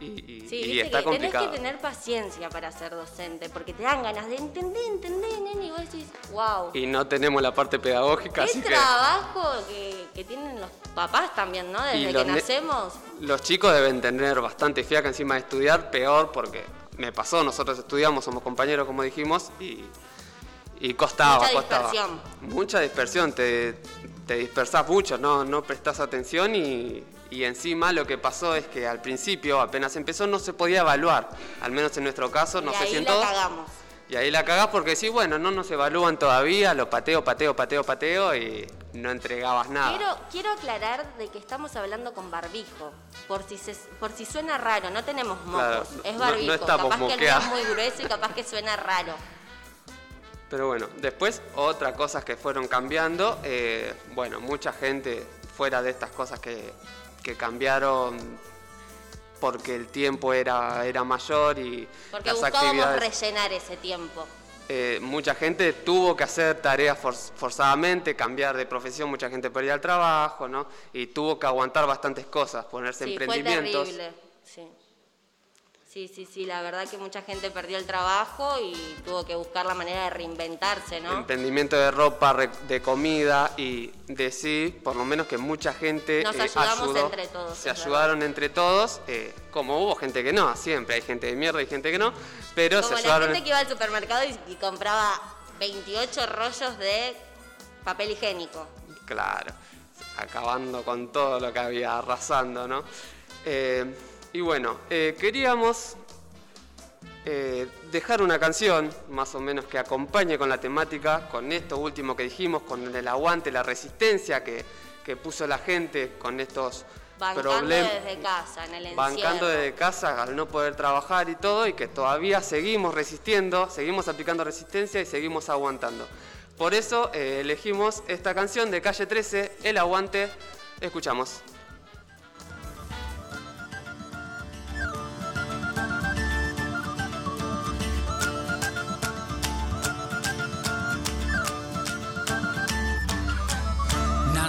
y, y- Sí, y está que complicado. tenés que tener paciencia para ser docente, porque te dan ganas de entender, entender, nene, y vos decís, wow. Y no tenemos la parte pedagógica, Qué así que trabajo que, que tienen los papás también, ¿no? Desde que nacemos. los chicos deben tener bastante fiaca encima de estudiar, peor porque me pasó, nosotros estudiamos, somos compañeros como dijimos, y, y costaba, Mucha costaba. dispersión. Mucha dispersión, te, te dispersás mucho, no, no prestás atención y, y encima lo que pasó es que al principio, apenas empezó, no se podía evaluar, al menos en nuestro caso, no sé ahí si en la todos. cagamos. Y ahí la cagás porque sí, bueno, no nos evalúan todavía, lo pateo, pateo, pateo, pateo y no entregabas nada. Quiero, quiero aclarar de que estamos hablando con barbijo, por si se, por si suena raro, no tenemos mocos, Claro, es no- barbijo, no estamos capaz que el es muy grueso y capaz que suena raro. Pero bueno, después otras cosas que fueron cambiando, eh, bueno, mucha gente fuera de estas cosas que, que cambiaron porque el tiempo era, era mayor y Porque las buscábamos actividades... rellenar ese tiempo. eh, mucha gente tuvo que hacer tareas for- forzadamente, cambiar de profesión, mucha gente perdía el trabajo, ¿no? Y tuvo que aguantar bastantes cosas, ponerse Sí, fue emprendimientos. terrible. Sí. sí, sí, la verdad que mucha gente perdió el trabajo y tuvo que buscar la manera de reinventarse, ¿no? Emprendimiento de ropa, de comida y de sí, por lo menos que mucha gente Nos eh, ayudamos ayudó, entre todos, se ayudaron entre todos, eh, como hubo gente que no, siempre hay gente de mierda y gente que no, pero Como se la ayudaron. gente que iba al supermercado y, y compraba 28 rollos de papel higiénico. Claro, acabando con todo lo que había, arrasando, ¿no? Eh, y bueno, eh, queríamos eh, dejar una canción más o menos que acompañe con la temática, con esto último que dijimos, con el aguante, la resistencia que, que puso la gente con estos Bancando problemas. desde casa, en el. Bancando desde casa al no poder trabajar y todo, y que todavía seguimos resistiendo, seguimos aplicando resistencia y seguimos aguantando. Por eso eh, elegimos esta canción de Calle 13, El Aguante. Escuchamos.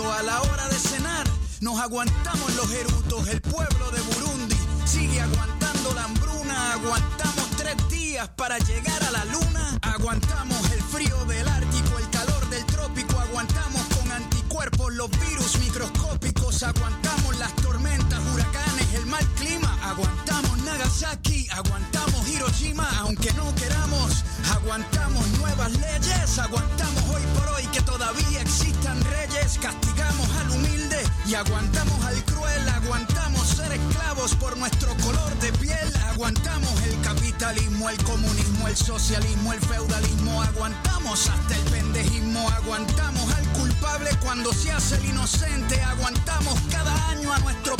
A la hora de cenar, nos aguantamos los erutos. El pueblo de Burundi sigue aguantando la hambruna. Aguantamos tres días para llegar a la luna. Aguantamos el frío del Ártico, el calor del trópico. Aguantamos con anticuerpos los virus microscópicos. Aguantamos las tormentas, huracanes, el mal clima. Aguantamos Nagasaki, aguantamos Hiroshima, aunque no queramos. Aguantamos nuevas leyes, aguantamos hoy por hoy que todavía existan reyes. Castigamos al humilde y aguantamos al cruel. Aguantamos ser esclavos por nuestro color de piel. Aguantamos el capitalismo, el comunismo, el socialismo, el feudalismo. Aguantamos hasta el pendejismo. Aguantamos al culpable cuando se hace el inocente. Aguantamos cada año a nuestro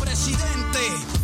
presidente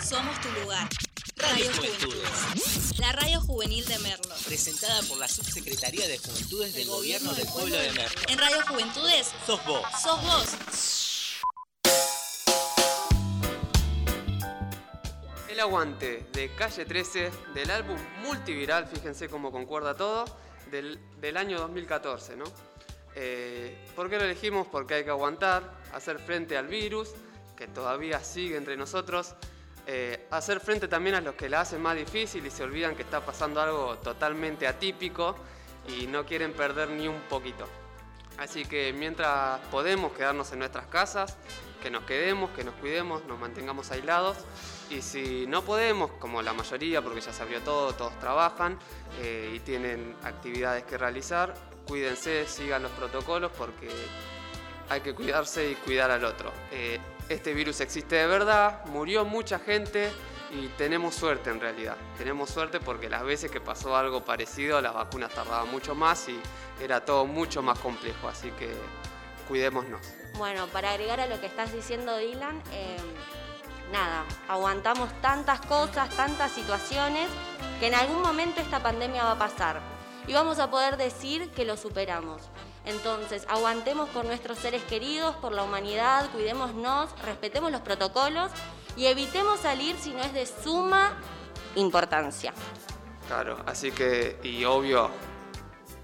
Somos tu lugar. Radio Juventudes. La radio juvenil de Merlo. Presentada por la Subsecretaría de Juventudes del Gobierno del Pueblo de Merlo. En Radio Juventudes Sos vos. sos vos. El aguante de Calle 13 del álbum multiviral, fíjense cómo concuerda todo, del, del año 2014, ¿no? Eh, ¿Por qué lo elegimos? Porque hay que aguantar, hacer frente al virus que todavía sigue entre nosotros, eh, hacer frente también a los que la hacen más difícil y se olvidan que está pasando algo totalmente atípico y no quieren perder ni un poquito. Así que mientras podemos quedarnos en nuestras casas, que nos quedemos, que nos cuidemos, nos mantengamos aislados. Y si no podemos, como la mayoría, porque ya se abrió todo, todos trabajan eh, y tienen actividades que realizar, cuídense, sigan los protocolos porque hay que cuidarse y cuidar al otro. Eh, este virus existe de verdad, murió mucha gente y tenemos suerte en realidad. Tenemos suerte porque las veces que pasó algo parecido, las vacunas tardaban mucho más y era todo mucho más complejo, así que cuidémonos. Bueno, para agregar a lo que estás diciendo, Dylan, eh, nada, aguantamos tantas cosas, tantas situaciones, que en algún momento esta pandemia va a pasar y vamos a poder decir que lo superamos. Entonces, aguantemos por nuestros seres queridos, por la humanidad, cuidémonos, respetemos los protocolos y evitemos salir si no es de suma importancia. Claro, así que, y obvio,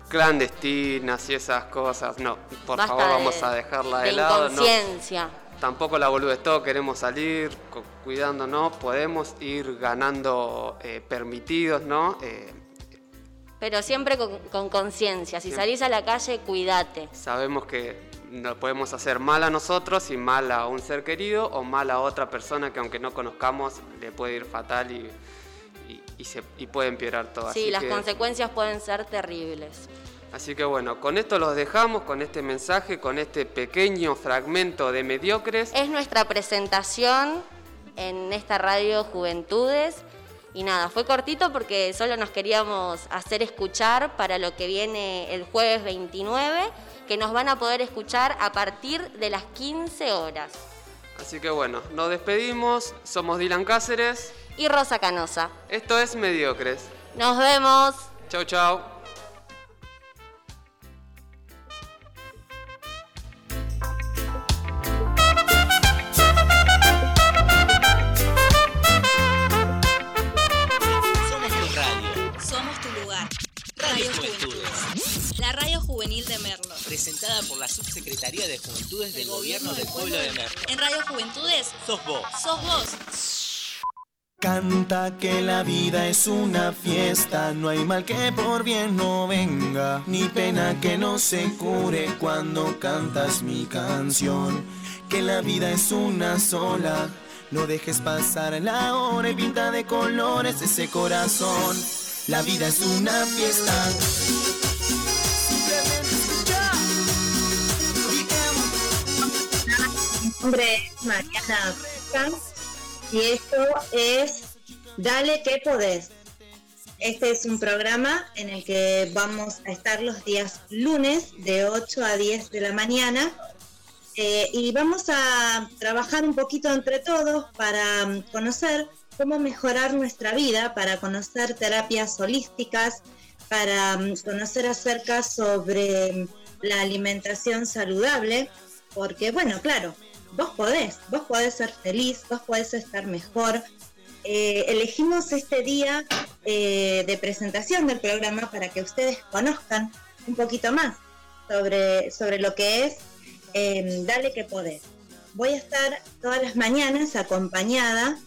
clandestinas y esas cosas, no, por Basta favor de- vamos a dejarla de, de lado. no. inconsciencia. Tampoco la boludez todo, queremos salir, cu- cuidándonos, podemos ir ganando eh, permitidos, ¿no? Eh, Pero siempre con con conciencia. Si salís a la calle, cuídate. sabemos que no podemos hacer mal a nosotros y mal a un ser querido o mal a otra persona que aunque no conozcamos le puede ir fatal y, y- y se, y puede empeorar todo. Sí, Así las que- consecuencias pueden ser terribles. Así que bueno, con esto los dejamos, con este mensaje, con este pequeño fragmento de mediocres. Es nuestra presentación en esta radio Juventudes. Y nada, fue cortito porque solo nos queríamos hacer escuchar para lo que viene el jueves 29, que nos van a poder escuchar a partir de las 15 horas. Así que bueno, nos despedimos, somos Dylan Cáceres. Y Rosa Canosa. Esto es Mediocres. Nos vemos. Chau, chau. Radio Juventudes. La radio juvenil de Merlo. Presentada por la Subsecretaría de Juventudes del Gobierno del Pueblo de Merlo. En Radio Juventudes Sos vos. sos vos. Canta que la vida es una fiesta, no hay mal que por bien no venga, ni pena que no se cure cuando cantas mi canción. Que la vida es una sola, no dejes pasar la hora y pinta de colores ese corazón. La vida es una fiesta. Simplemente escucha. Mi nombre es Mariana y esto es Dale que podés. Este es un programa en el que vamos a estar los días lunes de 8 a 10 de la mañana eh, y vamos a trabajar un poquito entre todos para mm, conocer cómo mejorar nuestra vida, para conocer terapias holísticas, para mm, conocer acerca sobre mm, la alimentación saludable, porque bueno, claro, vos podés, vos podés ser feliz, vos podés estar mejor. Eh, elegimos este día eh, de presentación del programa para que ustedes conozcan un poquito más sobre, sobre lo que es eh, Dale que podés. Voy a estar todas las mañanas acompañada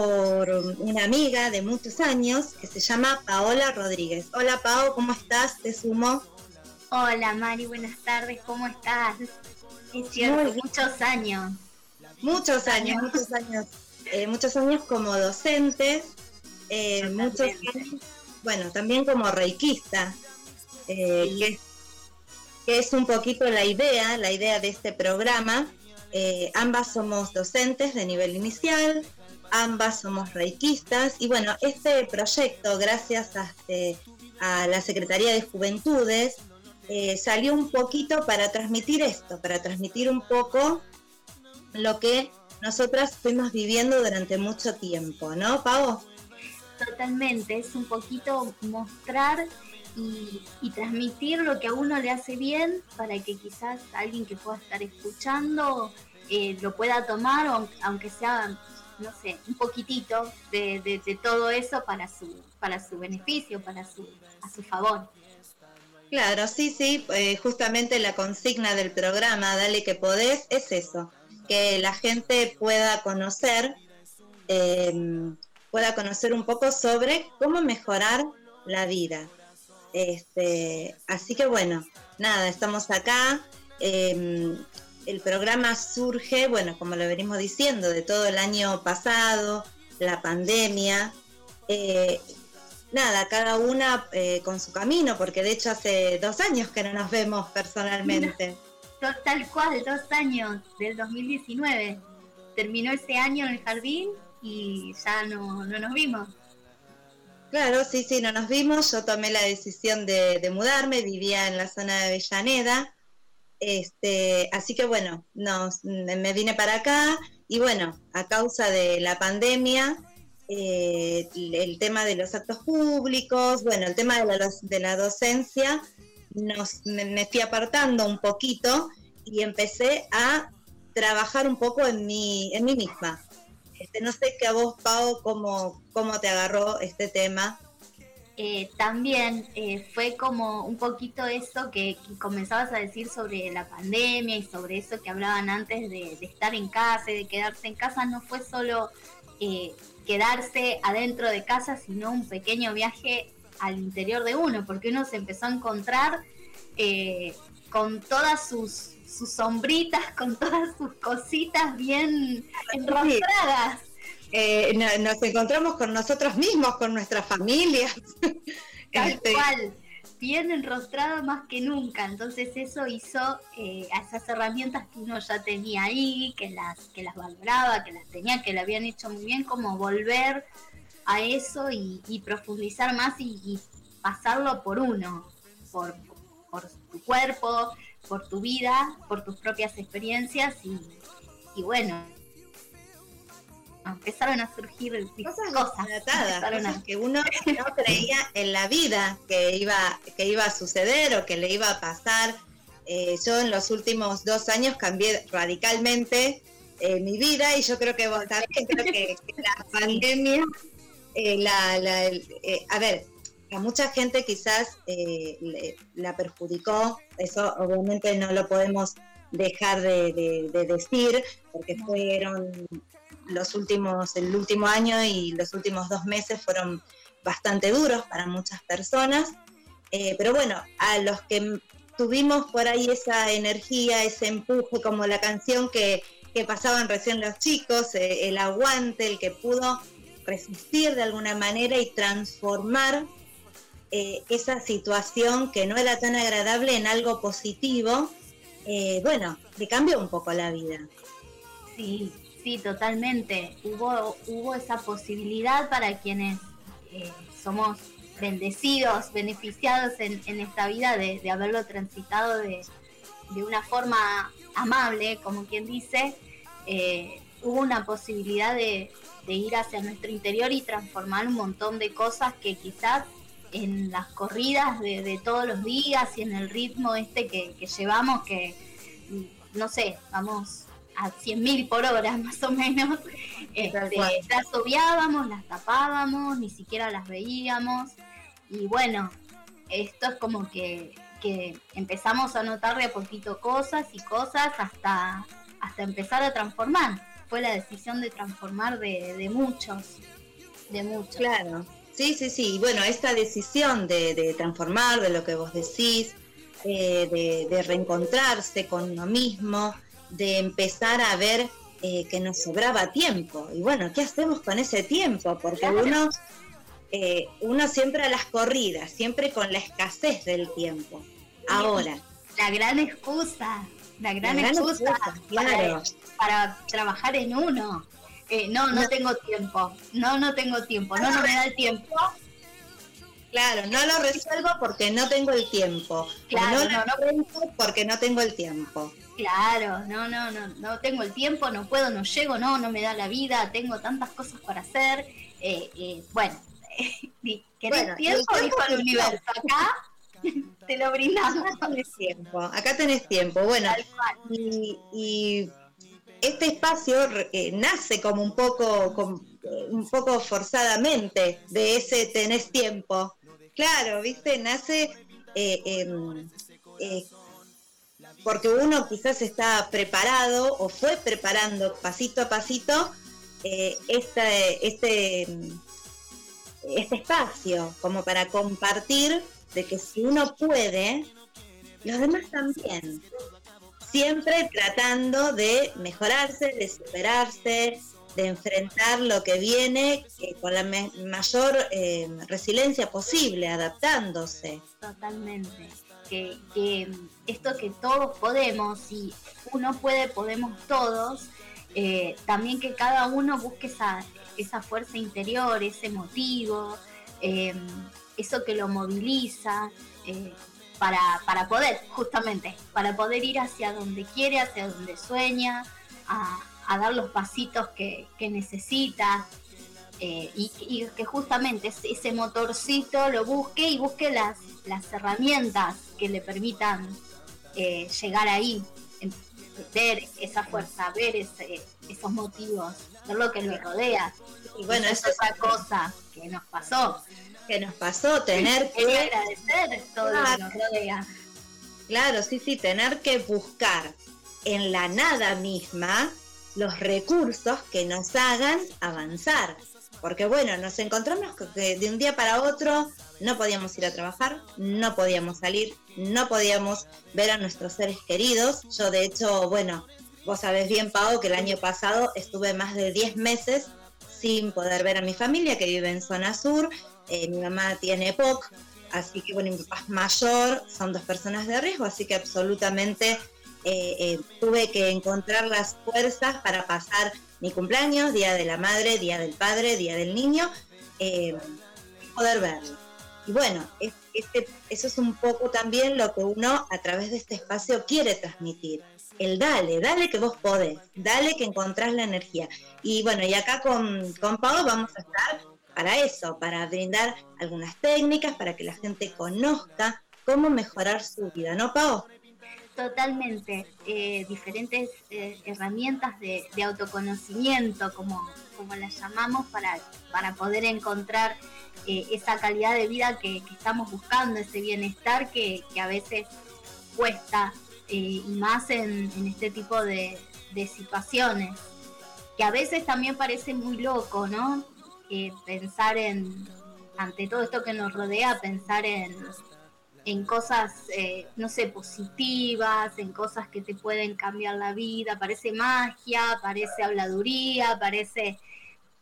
por una amiga de muchos años que se llama Paola Rodríguez. Hola Pao, ¿cómo estás? Te sumo. Hola Mari, buenas tardes, ¿cómo estás? Es cierto, Muy bien. muchos años. Muchos años, muchos años, eh, muchos años como docente, eh, muchos años, bueno, también como reikista, eh, que, es- que es un poquito la idea, la idea de este programa. Ambas somos docentes de nivel inicial, ambas somos reikistas y bueno, este proyecto, gracias a, este- a la Secretaría de Juventudes, eh, salió un poquito para transmitir esto, para transmitir un poco lo que nosotras fuimos viviendo durante mucho tiempo, ¿no, Pavo? Totalmente, es un poquito mostrar y, y transmitir lo que a uno le hace bien para que quizás alguien que pueda estar escuchando eh, lo pueda tomar, aunque sea, no sé, un poquitito de, todo eso para su, para su beneficio, para su, a su favor. Claro, sí, sí, eh, justamente la consigna del programa, Dale que podés, es eso. que la gente pueda conocer, eh, pueda conocer un poco sobre cómo mejorar la vida. Este, así que bueno, nada, estamos acá. eh, el programa surge, bueno, como lo venimos diciendo, de todo el año pasado, la pandemia. Eh, nada, cada una eh, con su camino, porque de hecho hace dos años que no nos vemos personalmente. Tal cual, dos años del 2019. Terminó ese año en el jardín y ya no, no nos vimos. Claro, sí, sí, no nos vimos. Yo tomé la decisión de, de mudarme, vivía en la zona de Avellaneda. Este, así que bueno, nos, me vine para acá y bueno, a causa de la pandemia, eh, el tema de los actos públicos, bueno, el tema de la, docencia, nos, me, fui apartando un poquito y empecé a trabajar un poco en mí, en mí misma. Este, no sé que a vos, Pau, cómo te agarró este tema. Eh, también eh, fue como un poquito eso que, que comenzabas a decir sobre la pandemia y sobre eso que hablaban antes de, de estar en casa y de quedarse en casa. No fue solo eh, quedarse adentro de casa, sino un pequeño viaje al interior de uno, porque uno se empezó a encontrar con todas sus, sus sombritas, con todas sus cositas bien enrostradas. Eh, no- nos encontramos con nosotros mismos, con nuestras familias. Tal Este, cual, bien enrostrada más que nunca. Entonces eso hizo eh, a esas herramientas que uno ya tenía ahí, que las, que las valoraba, que las tenía, que le habían hecho muy bien, como volver a eso y, y profundizar más y, y pasarlo por uno, por, por tu cuerpo, por tu vida, por tus propias experiencias y, y bueno. Empezaron a surgir cosas, cosas disparatadas, empezaron a- cosas que uno no creía en la vida que iba, que iba a suceder o que le iba a pasar. Eh, yo en los últimos dos años cambié radicalmente eh, mi vida y yo creo que vos también, creo que, que la pandemia, eh, la, a ver, a mucha gente quizás le- la perjudicó, eso obviamente no lo podemos dejar de, de- de decir, porque fueron los últimos, el último año y los últimos dos meses fueron bastante duros para muchas personas, Eh, pero bueno, a los que tuvimos por ahí esa energía, ese empuje, como la canción que, que pasaban recién los chicos, eh, el aguante, el que pudo resistir de alguna manera y transformar eh, esa situación que no era tan agradable en algo positivo, bueno, le cambió un poco la vida. Sí, sí, totalmente. Hubo, hubo esa posibilidad para quienes eh, somos bendecidos, beneficiados en, en esta vida de, haberlo transitado de, de una forma amable, como quien dice. Eh, hubo una posibilidad de, ir hacia nuestro interior y transformar un montón de cosas que quizás en las corridas de, todos los días y en el ritmo este que, que llevamos, que no sé, vamos a 100.000 por hora más o menos, este, las obviábamos, las tapábamos, ni siquiera las veíamos. Y bueno, esto es como que, que empezamos a notar de a poquito cosas y cosas hasta, hasta empezar a transformar. Fue la decisión de transformar de, de muchos, de muchos. Claro, sí, sí, sí. Y bueno, esta decisión de, de transformar, de lo que vos decís, eh, de, de reencontrarse con uno mismo, de empezar a ver eh, que nos sobraba tiempo. Y bueno, ¿qué hacemos con ese tiempo? Porque Claro. uno, eh, uno siempre a las corridas, siempre con la escasez del tiempo. Ahora, La gran excusa, la gran, La gran excusa, excusa, claro. para, para trabajar en uno. Eh, no, no, No. tengo tiempo. No, no tengo tiempo. No, no me da el tiempo. Claro, no lo resuelvo porque no tengo el tiempo. Claro, no no, lo enfrento porque no tengo el tiempo. Claro, no, no, no, no tengo el tiempo, no puedo, no llego, no, no me da la vida, tengo tantas cosas para hacer. Eh, eh, bueno, ¿querés Bueno, tiempo? el tiempo Dijo el universo. Acá te lo brindamos. Acá tenés tiempo, acá tenés tiempo. Bueno, y, y este espacio eh, nace como un poco, com- eh, un poco forzadamente de ese tenés tiempo. Claro, viste, nace eh, em, eh, porque uno quizás está preparado o fue preparando pasito a pasito este, este, este espacio como para compartir de que si uno puede, los demás también. Siempre tratando de mejorarse, de superarse, de enfrentar lo que viene eh, con la mayor eh, resiliencia posible, adaptándose. Totalmente. Que, que esto que todos podemos, si uno puede, podemos todos, eh, también que cada uno busque esa, esa fuerza interior, ese motivo, eso que lo moviliza, para, para poder, justamente, para poder ir hacia donde quiere, hacia donde sueña, a, a dar los pasitos que, que necesita, eh, y, y que justamente ese, motorcito lo busque y busque las, las herramientas que le permitan eh, llegar ahí, ver esa fuerza, ver ese- esos motivos, ver lo que lo rodea. Y bueno, eso es otra cosa que nos pasó. Que nos pasó tener que agradecer todo lo que nos rodea. Claro, sí, sí, tener que buscar en la nada misma los recursos que nos hagan avanzar. Porque bueno, nos encontramos con que de un día para otro no podíamos ir a trabajar, no podíamos salir, no podíamos ver a nuestros seres queridos. Yo de hecho, bueno, vos sabés bien, Pau, que el año pasado estuve más de 10 meses sin poder ver a mi familia que vive en zona sur. Eh, mi mamá tiene POC, así que bueno, mi papá es mayor, son dos personas de riesgo, así que absolutamente eh, eh, tuve que encontrar las fuerzas para pasar mi cumpleaños, Día de la Madre, Día del Padre, Día del Niño, eh, poder verlo. Y bueno, es- este- eso es un poco también lo que uno a través de este espacio quiere transmitir. El dale, dale que vos podés, dale que encontrás la energía. Y bueno, y acá con, con Pau vamos a estar para eso, para brindar algunas técnicas, para que la gente conozca cómo mejorar su vida, ¿no, Pau? Totalmente. eh, diferentes eh, herramientas de, autoconocimiento, como, como las llamamos, para, para poder encontrar eh, esa calidad de vida que, estamos buscando, ese bienestar que, que a veces cuesta, más en, este tipo de, de situaciones, que a veces también parece muy loco, ¿no? Pensar en, ante todo esto que nos rodea, pensar en, en cosas, eh, no sé, positivas, en cosas que te pueden cambiar la vida, parece magia, parece habladuría, parece,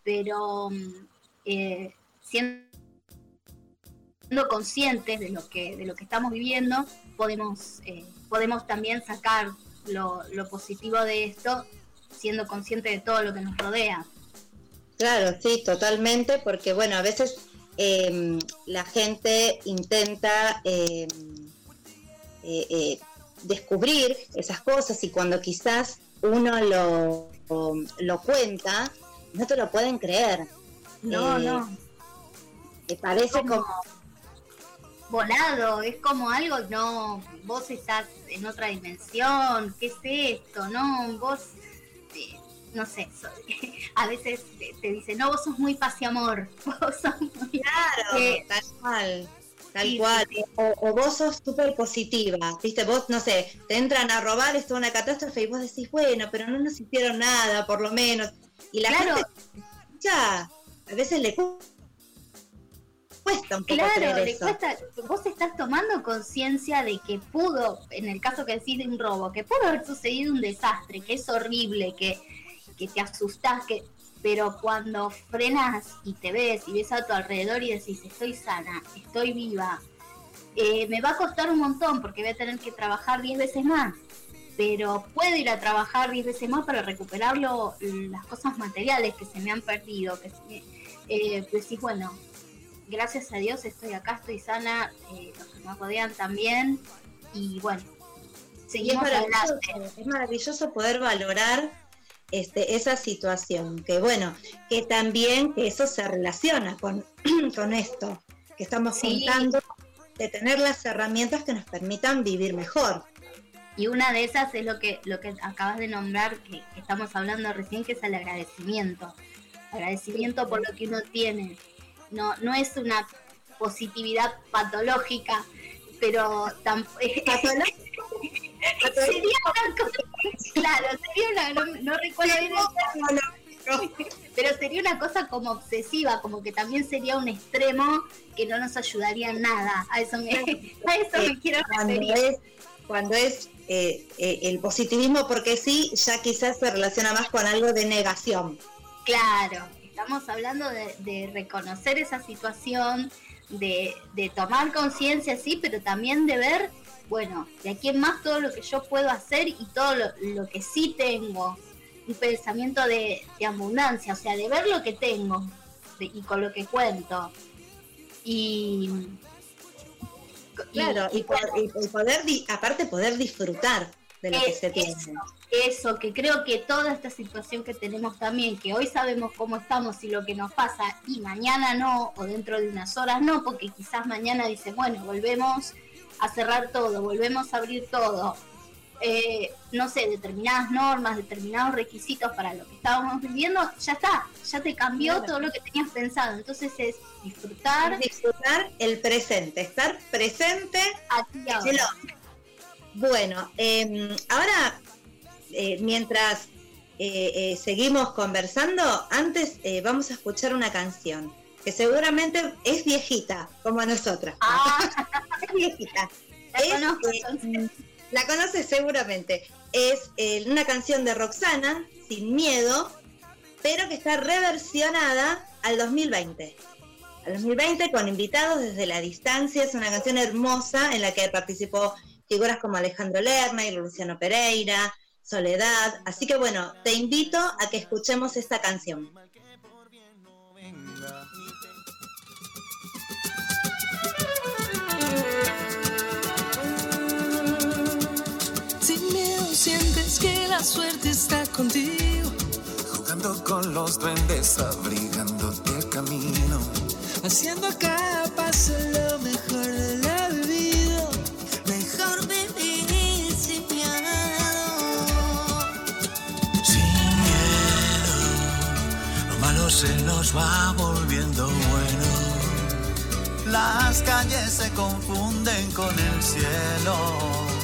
pero mm, eh, siendo conscientes de lo que, de lo que estamos viviendo, podemos, eh, podemos también sacar lo, lo positivo de esto, siendo conscientes de todo lo que nos rodea. Claro, sí, totalmente, porque bueno, a veces eh, la gente intenta eh, eh, eh, descubrir esas cosas y cuando quizás uno lo, lo cuenta, no te lo pueden creer. No, Eh, no. Te parece como... volado, es como algo, no, vos estás en otra dimensión, ¿qué es esto? No, vos, eh, no sé, a veces te, te dicen, no, vos sos muy paz y amor, vos sos muy... Claro, Eh, tal cual. Tal sí, cual. sí, O, o vos sos súper positiva, viste, vos, no sé, te entran a robar, es una catástrofe y vos decís, bueno, pero no nos hicieron nada, por lo menos. Y la Claro. gente ya a veces le cu- cuesta un poco Claro, creer le eso. cuesta, vos estás tomando conciencia de que pudo, en el caso que decís de un robo, que pudo haber sucedido un desastre, que es horrible, que, que te asustás, que, pero cuando frenas y te ves y ves a tu alrededor y decís, estoy sana, estoy viva, eh, me va a costar un montón porque voy a tener que trabajar 10 veces más, pero puedo ir a trabajar 10 veces más para recuperar lo- las cosas materiales que se me han perdido, que se me- eh, decís, bueno, gracias a Dios estoy acá, estoy sana, eh, los que me rodean también, y bueno, Y es seguimos maravilloso, adelante. es maravilloso poder valorar este, esa situación, que bueno, que también que eso se relaciona con, con esto, que estamos Sí. contando, de tener las herramientas que nos permitan vivir mejor. Y una de esas es lo que, lo que acabas de nombrar, que, que estamos hablando recién, que es el agradecimiento. Agradecimiento por lo que uno tiene. No, no es una positividad patológica, pero tampoco... sería una cosa, claro, sería una, no, no recuerdo bien el pero sería una cosa como obsesiva, como que también sería un extremo que no nos ayudaría en nada. A eso me, a eso me Eh, quiero cuando referir. es, cuando es eh, eh, el positivismo porque sí, ya quizás se relaciona más con algo de negación. Claro, estamos hablando de, de reconocer esa situación, de, de tomar conciencia, sí, pero también de ver, bueno, de aquí en más todo lo que yo puedo hacer y todo lo, lo que sí tengo. Un pensamiento de, de abundancia, o sea, de ver lo que tengo de- y con lo que cuento. Y. Claro, y, po- y- y poder, aparte poder disfrutar de lo que se tiene. eso, eso, que creo que toda esta situación que tenemos también, que hoy sabemos cómo estamos y lo que nos pasa, y mañana no, o dentro de unas horas no, porque quizás mañana dice, bueno, volvemos a cerrar todo, volvemos a abrir todo. Eh, no sé, determinadas normas, determinados requisitos para lo que estábamos viviendo, ya está, ya te cambió Claro. todo lo que tenías pensado. Entonces es disfrutar. Disfrutar el presente, estar presente aquí ahora. Bueno, eh, ahora, eh, mientras eh, eh, seguimos conversando, antes eh, vamos a escuchar una canción que seguramente es viejita, como nosotras. es viejita. Es, eh, la conoces seguramente. Es eh, una canción de Roxana, Sin Miedo, pero que está reversionada al 2020. Al 2020 con invitados desde la distancia. Es una canción hermosa en la que participó figuras como Alejandro Lerner, Luciano Pereira, Soledad. Así que bueno, te invito a que escuchemos esta canción. Sientes que la suerte está contigo. Jugando con los duendes, abrigándote el camino. Haciendo cada paso lo mejor de la vida. Mejor vivir sin miedo. Sin miedo, lo malo se nos va volviendo bueno. Las calles se confunden con el cielo.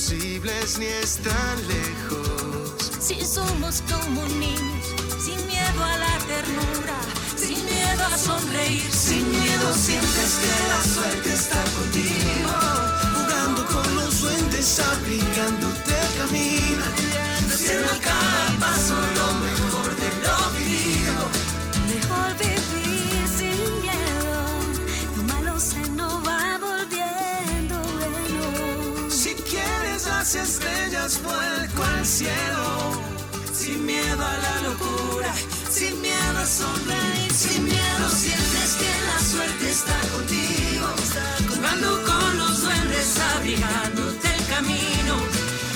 imposibles ni están lejos. Si somos como niños, sin miedo a la ternura, sin miedo a sonreír, Sin miedo sientes que la suerte está contigo. Jugando con los duendes, abrigándote Sin miedo a la locura, sin miedo a sonreír, Sin miedo sientes que la suerte está contigo. Jugando con los duendes, abrigándote el camino.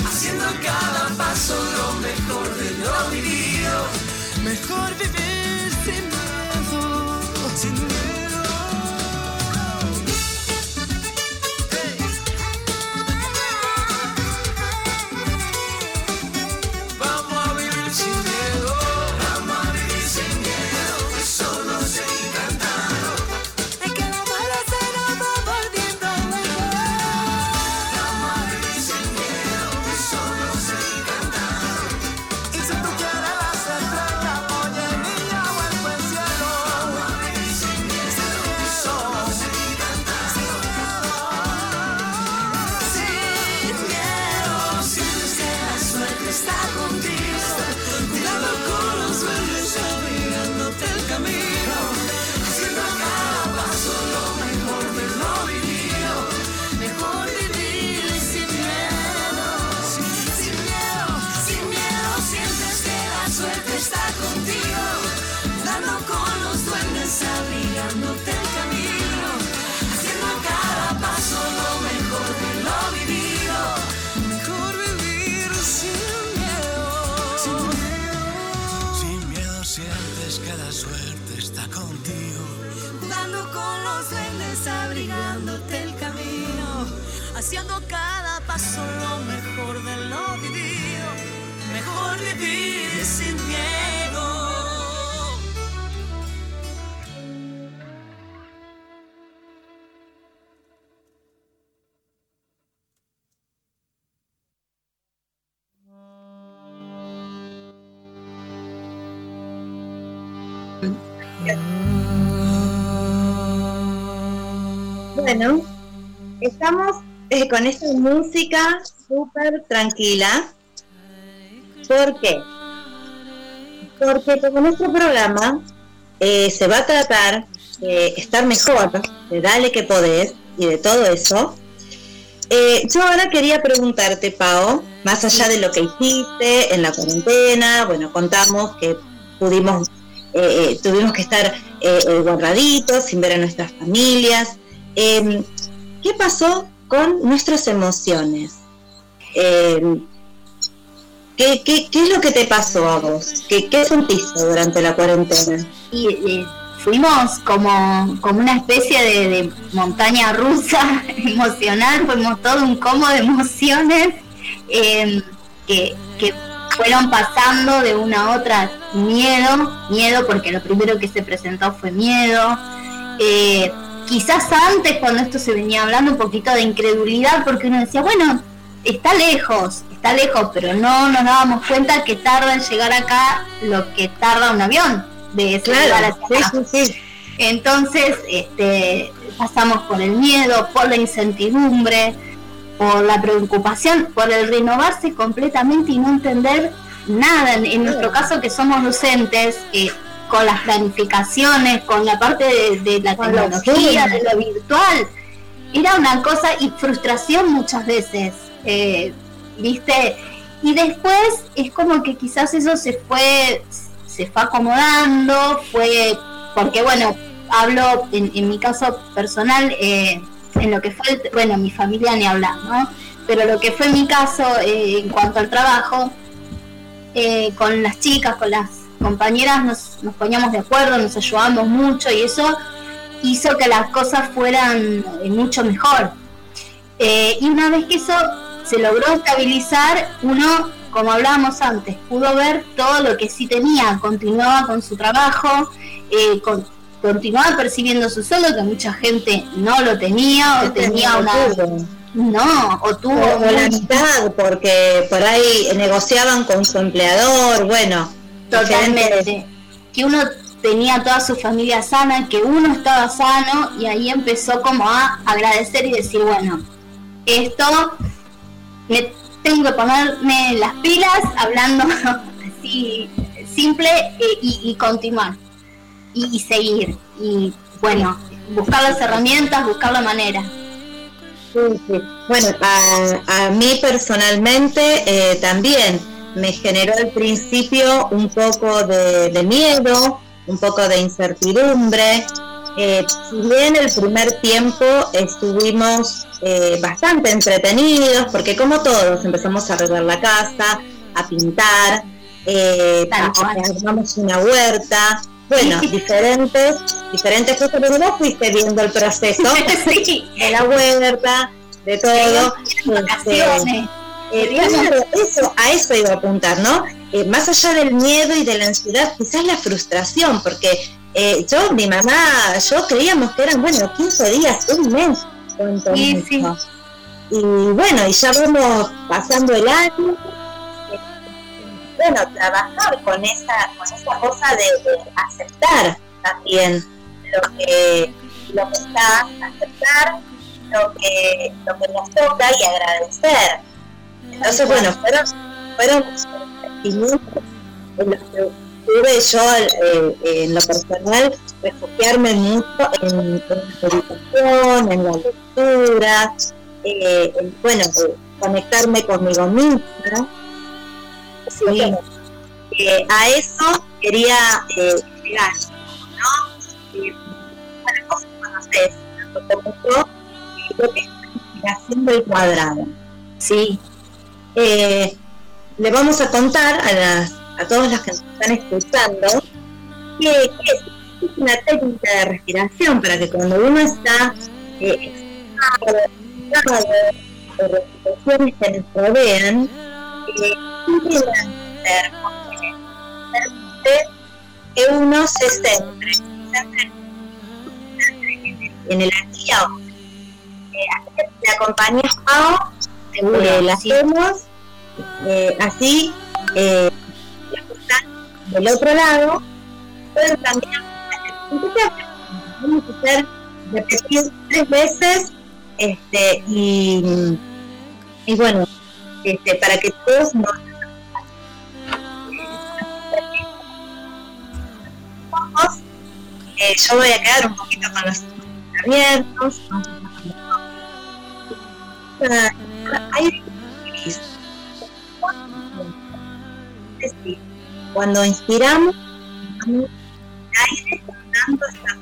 Haciendo cada paso lo mejor de lo vivido. Mejor vivir Bueno, estamos eh, con esta música súper tranquila. ¿Por qué? Porque como nuestro programa eh, se va a tratar de estar mejor, de darle que podés y de todo eso, eh, yo ahora quería preguntarte, Pao, más allá de lo que hiciste en la cuarentena, bueno, contamos que pudimos, eh, tuvimos que estar eh, guardaditos, sin ver a nuestras familias. Em, ¿Qué pasó con nuestras emociones? Em, ¿qué, es lo que te pasó a vos? ¿Qué, sentiste durante la cuarentena? Fuimos como, como una especie de, montaña rusa emocional, fuimos todo un combo de emociones eh, que, que fueron pasando de una a otra miedo, miedo porque lo primero que se presentó fue miedo. Eh, quizás antes cuando esto se venía hablando un poquito de incredulidad porque uno decía, bueno, está lejos, está lejos, pero no nos dábamos cuenta que tarda en llegar acá lo que tarda un avión de ese Claro, lugar hacia acá. Entonces, este, pasamos por el miedo, por la incertidumbre, por la preocupación, por el renovarse completamente y no entender nada. En, en nuestro caso, que somos docentes, eh, con las planificaciones, con la parte de, de la Con tecnología, de lo virtual, era una cosa y frustración muchas veces, eh, ¿viste? Y después es como que quizás eso se fue, se fue acomodando, fue, porque bueno, hablo en, en mi caso personal, eh, en lo que fue, el- bueno, mi familia ni hablar, ¿no? Pero lo que fue mi caso eh, en cuanto al trabajo, eh, con las chicas, con las compañeras, nos, nos poníamos de acuerdo, nos ayudamos mucho y eso hizo que las cosas fueran eh, mucho mejor. Eh, y una vez que eso se logró estabilizar, uno, como hablábamos antes, pudo ver todo lo que sí tenía, continuaba con su trabajo, eh, con- continuaba percibiendo su sueldo, que mucha gente no lo tenía, o tenía una... No, o tuvo... O, o la mitad, porque por ahí negociaban con su empleador, bueno. Totalmente. Que uno tenía toda su familia sana, que uno estaba sano y ahí empezó como a agradecer y decir, bueno, esto me tengo que ponerme las pilas hablando así simple eh, y, y continuar y, y seguir y bueno, buscar las herramientas, buscar la manera. Sí, sí. Bueno, a, a mí personalmente eh, también me generó al principio un poco de, de miedo, un poco de incertidumbre. Eh, si bien el primer tiempo estuvimos eh, bastante entretenidos, porque como todos empezamos a arreglar la casa, a pintar, eh, armamos una huerta, bueno, diferentes, diferentes cosas, pero vos fuiste viendo el proceso de la huerta, de todo. vacaciones. Eh, eso, a eso iba a apuntar, ¿no? Eh, más allá del miedo y de la ansiedad, quizás la frustración, porque eh, yo, mi mamá, yo creíamos que eran, bueno, 15 días, un mes. cuanto mucho. Y bueno, y ya vamos pasando el año. Bueno, trabajar con esa, con esa cosa de, de aceptar también lo que, lo que está, aceptar lo que, lo que nos toca y agradecer. Entonces, bueno, fueron, fueron sentimientos en los que tuve yo eh, en lo personal refugiarme mucho en, en la meditación, en la lectura, eh, en, bueno, eh, conectarme conmigo misma. Que, eh, a eso quería eh, llegar, ¿no? Eh, bueno, vos conocés, tanto como yo, eh, lo que es la del cuadrado. Sí. Eh, le vamos a contar a, las, a todos los que nos están escuchando ¿qué, qué es? Una técnica de respiración para que cuando uno está eh, por las que nos rodean, eh, que uno se centre, en el aquí ahora. Eh, que te Pau, Seguro, eh, la sí. hacemos eh, así, eh, las que están del otro lado, pueden también empezar, vamos a hacer repetir tres veces este, y, y bueno, este, para que todos nos eh, yo voy a quedar un poquito con los ojos abiertos. Hay- Cuando inspiramos, tomamos aire contando hasta.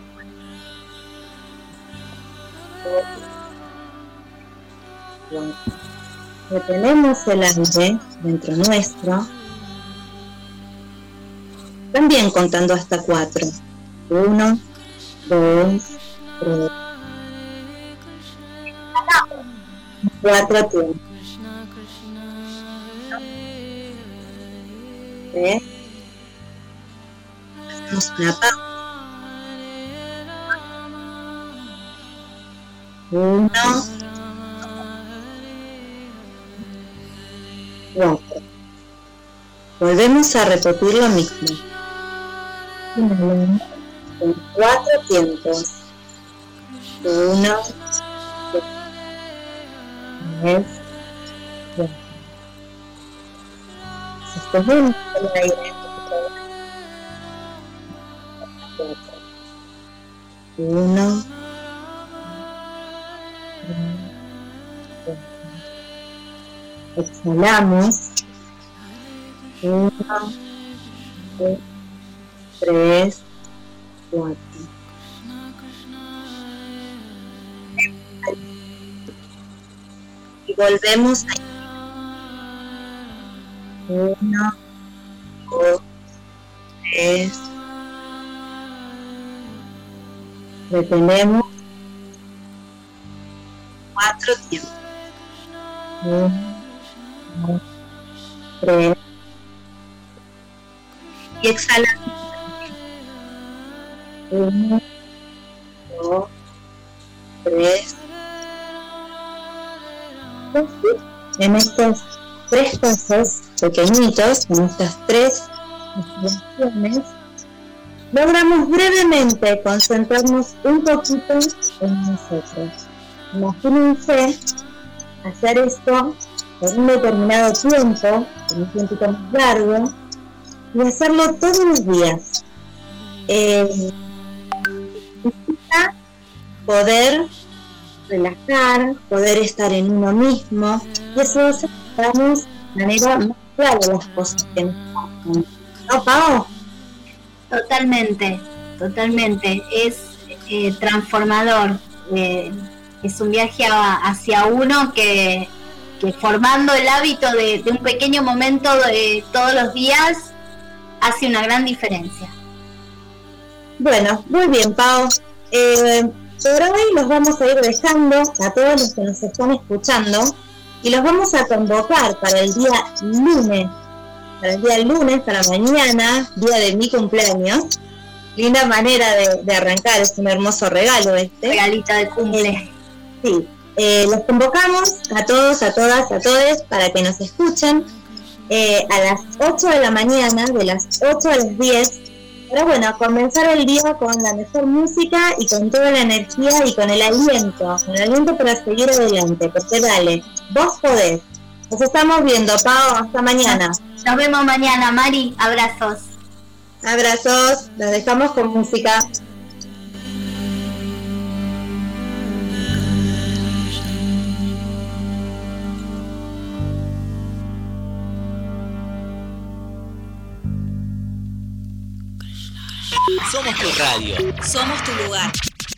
Retenemos el aire dentro nuestro, también contando hasta cuatro. Uno, dos, tres. Cuatro tiempos. Tres. Hacemos una pausa. Uno, cuatro. Volvemos a repetir lo mismo. En cuatro tiempos. Uno, Cuatro. Uno. Exhalamos. Uno, tres, cuatro. Volvemos a uno, dos, tres. Retenemos cuatro tiempos. Uno, dos, tres. Y exhalamos. Uno, dos, tres. En estos tres pasos pequeñitos, en estas tres respiraciones, logramos brevemente concentrarnos un poquito en nosotros. Imagínense hacer esto por un determinado tiempo, por un tiempito más largo, y hacerlo todos los días. Eh, poder relajar, poder estar en uno mismo, y eso hagamos de manera más clara las cosas que nos pasan. ¿No, Pau? Totalmente, totalmente. Es eh, transformador. eh, es un viaje a- hacia uno que, que formando el hábito de, de un pequeño momento de todos los días hace una gran diferencia. Bueno, muy bien, Pau. Eh, por hoy los vamos a ir dejando a todos los que nos están escuchando y los vamos a convocar para el día lunes, para el día lunes, para mañana, día de mi cumpleaños. Linda manera de, de arrancar, es un hermoso regalo este. Regalito de cumple. sí, eh, los convocamos a todos, a todas, a todos para que nos escuchen eh, a las 8 de la mañana, de las 8 a las 10, pero bueno, comenzar el día con la mejor música y con toda la energía y con el aliento, con el aliento para seguir adelante, porque dale, vos podés. Nos estamos viendo, Pau, hasta mañana. Nos vemos mañana, Mari. Abrazos. Abrazos, los dejamos con música. Somos tu radio. Somos tu lugar.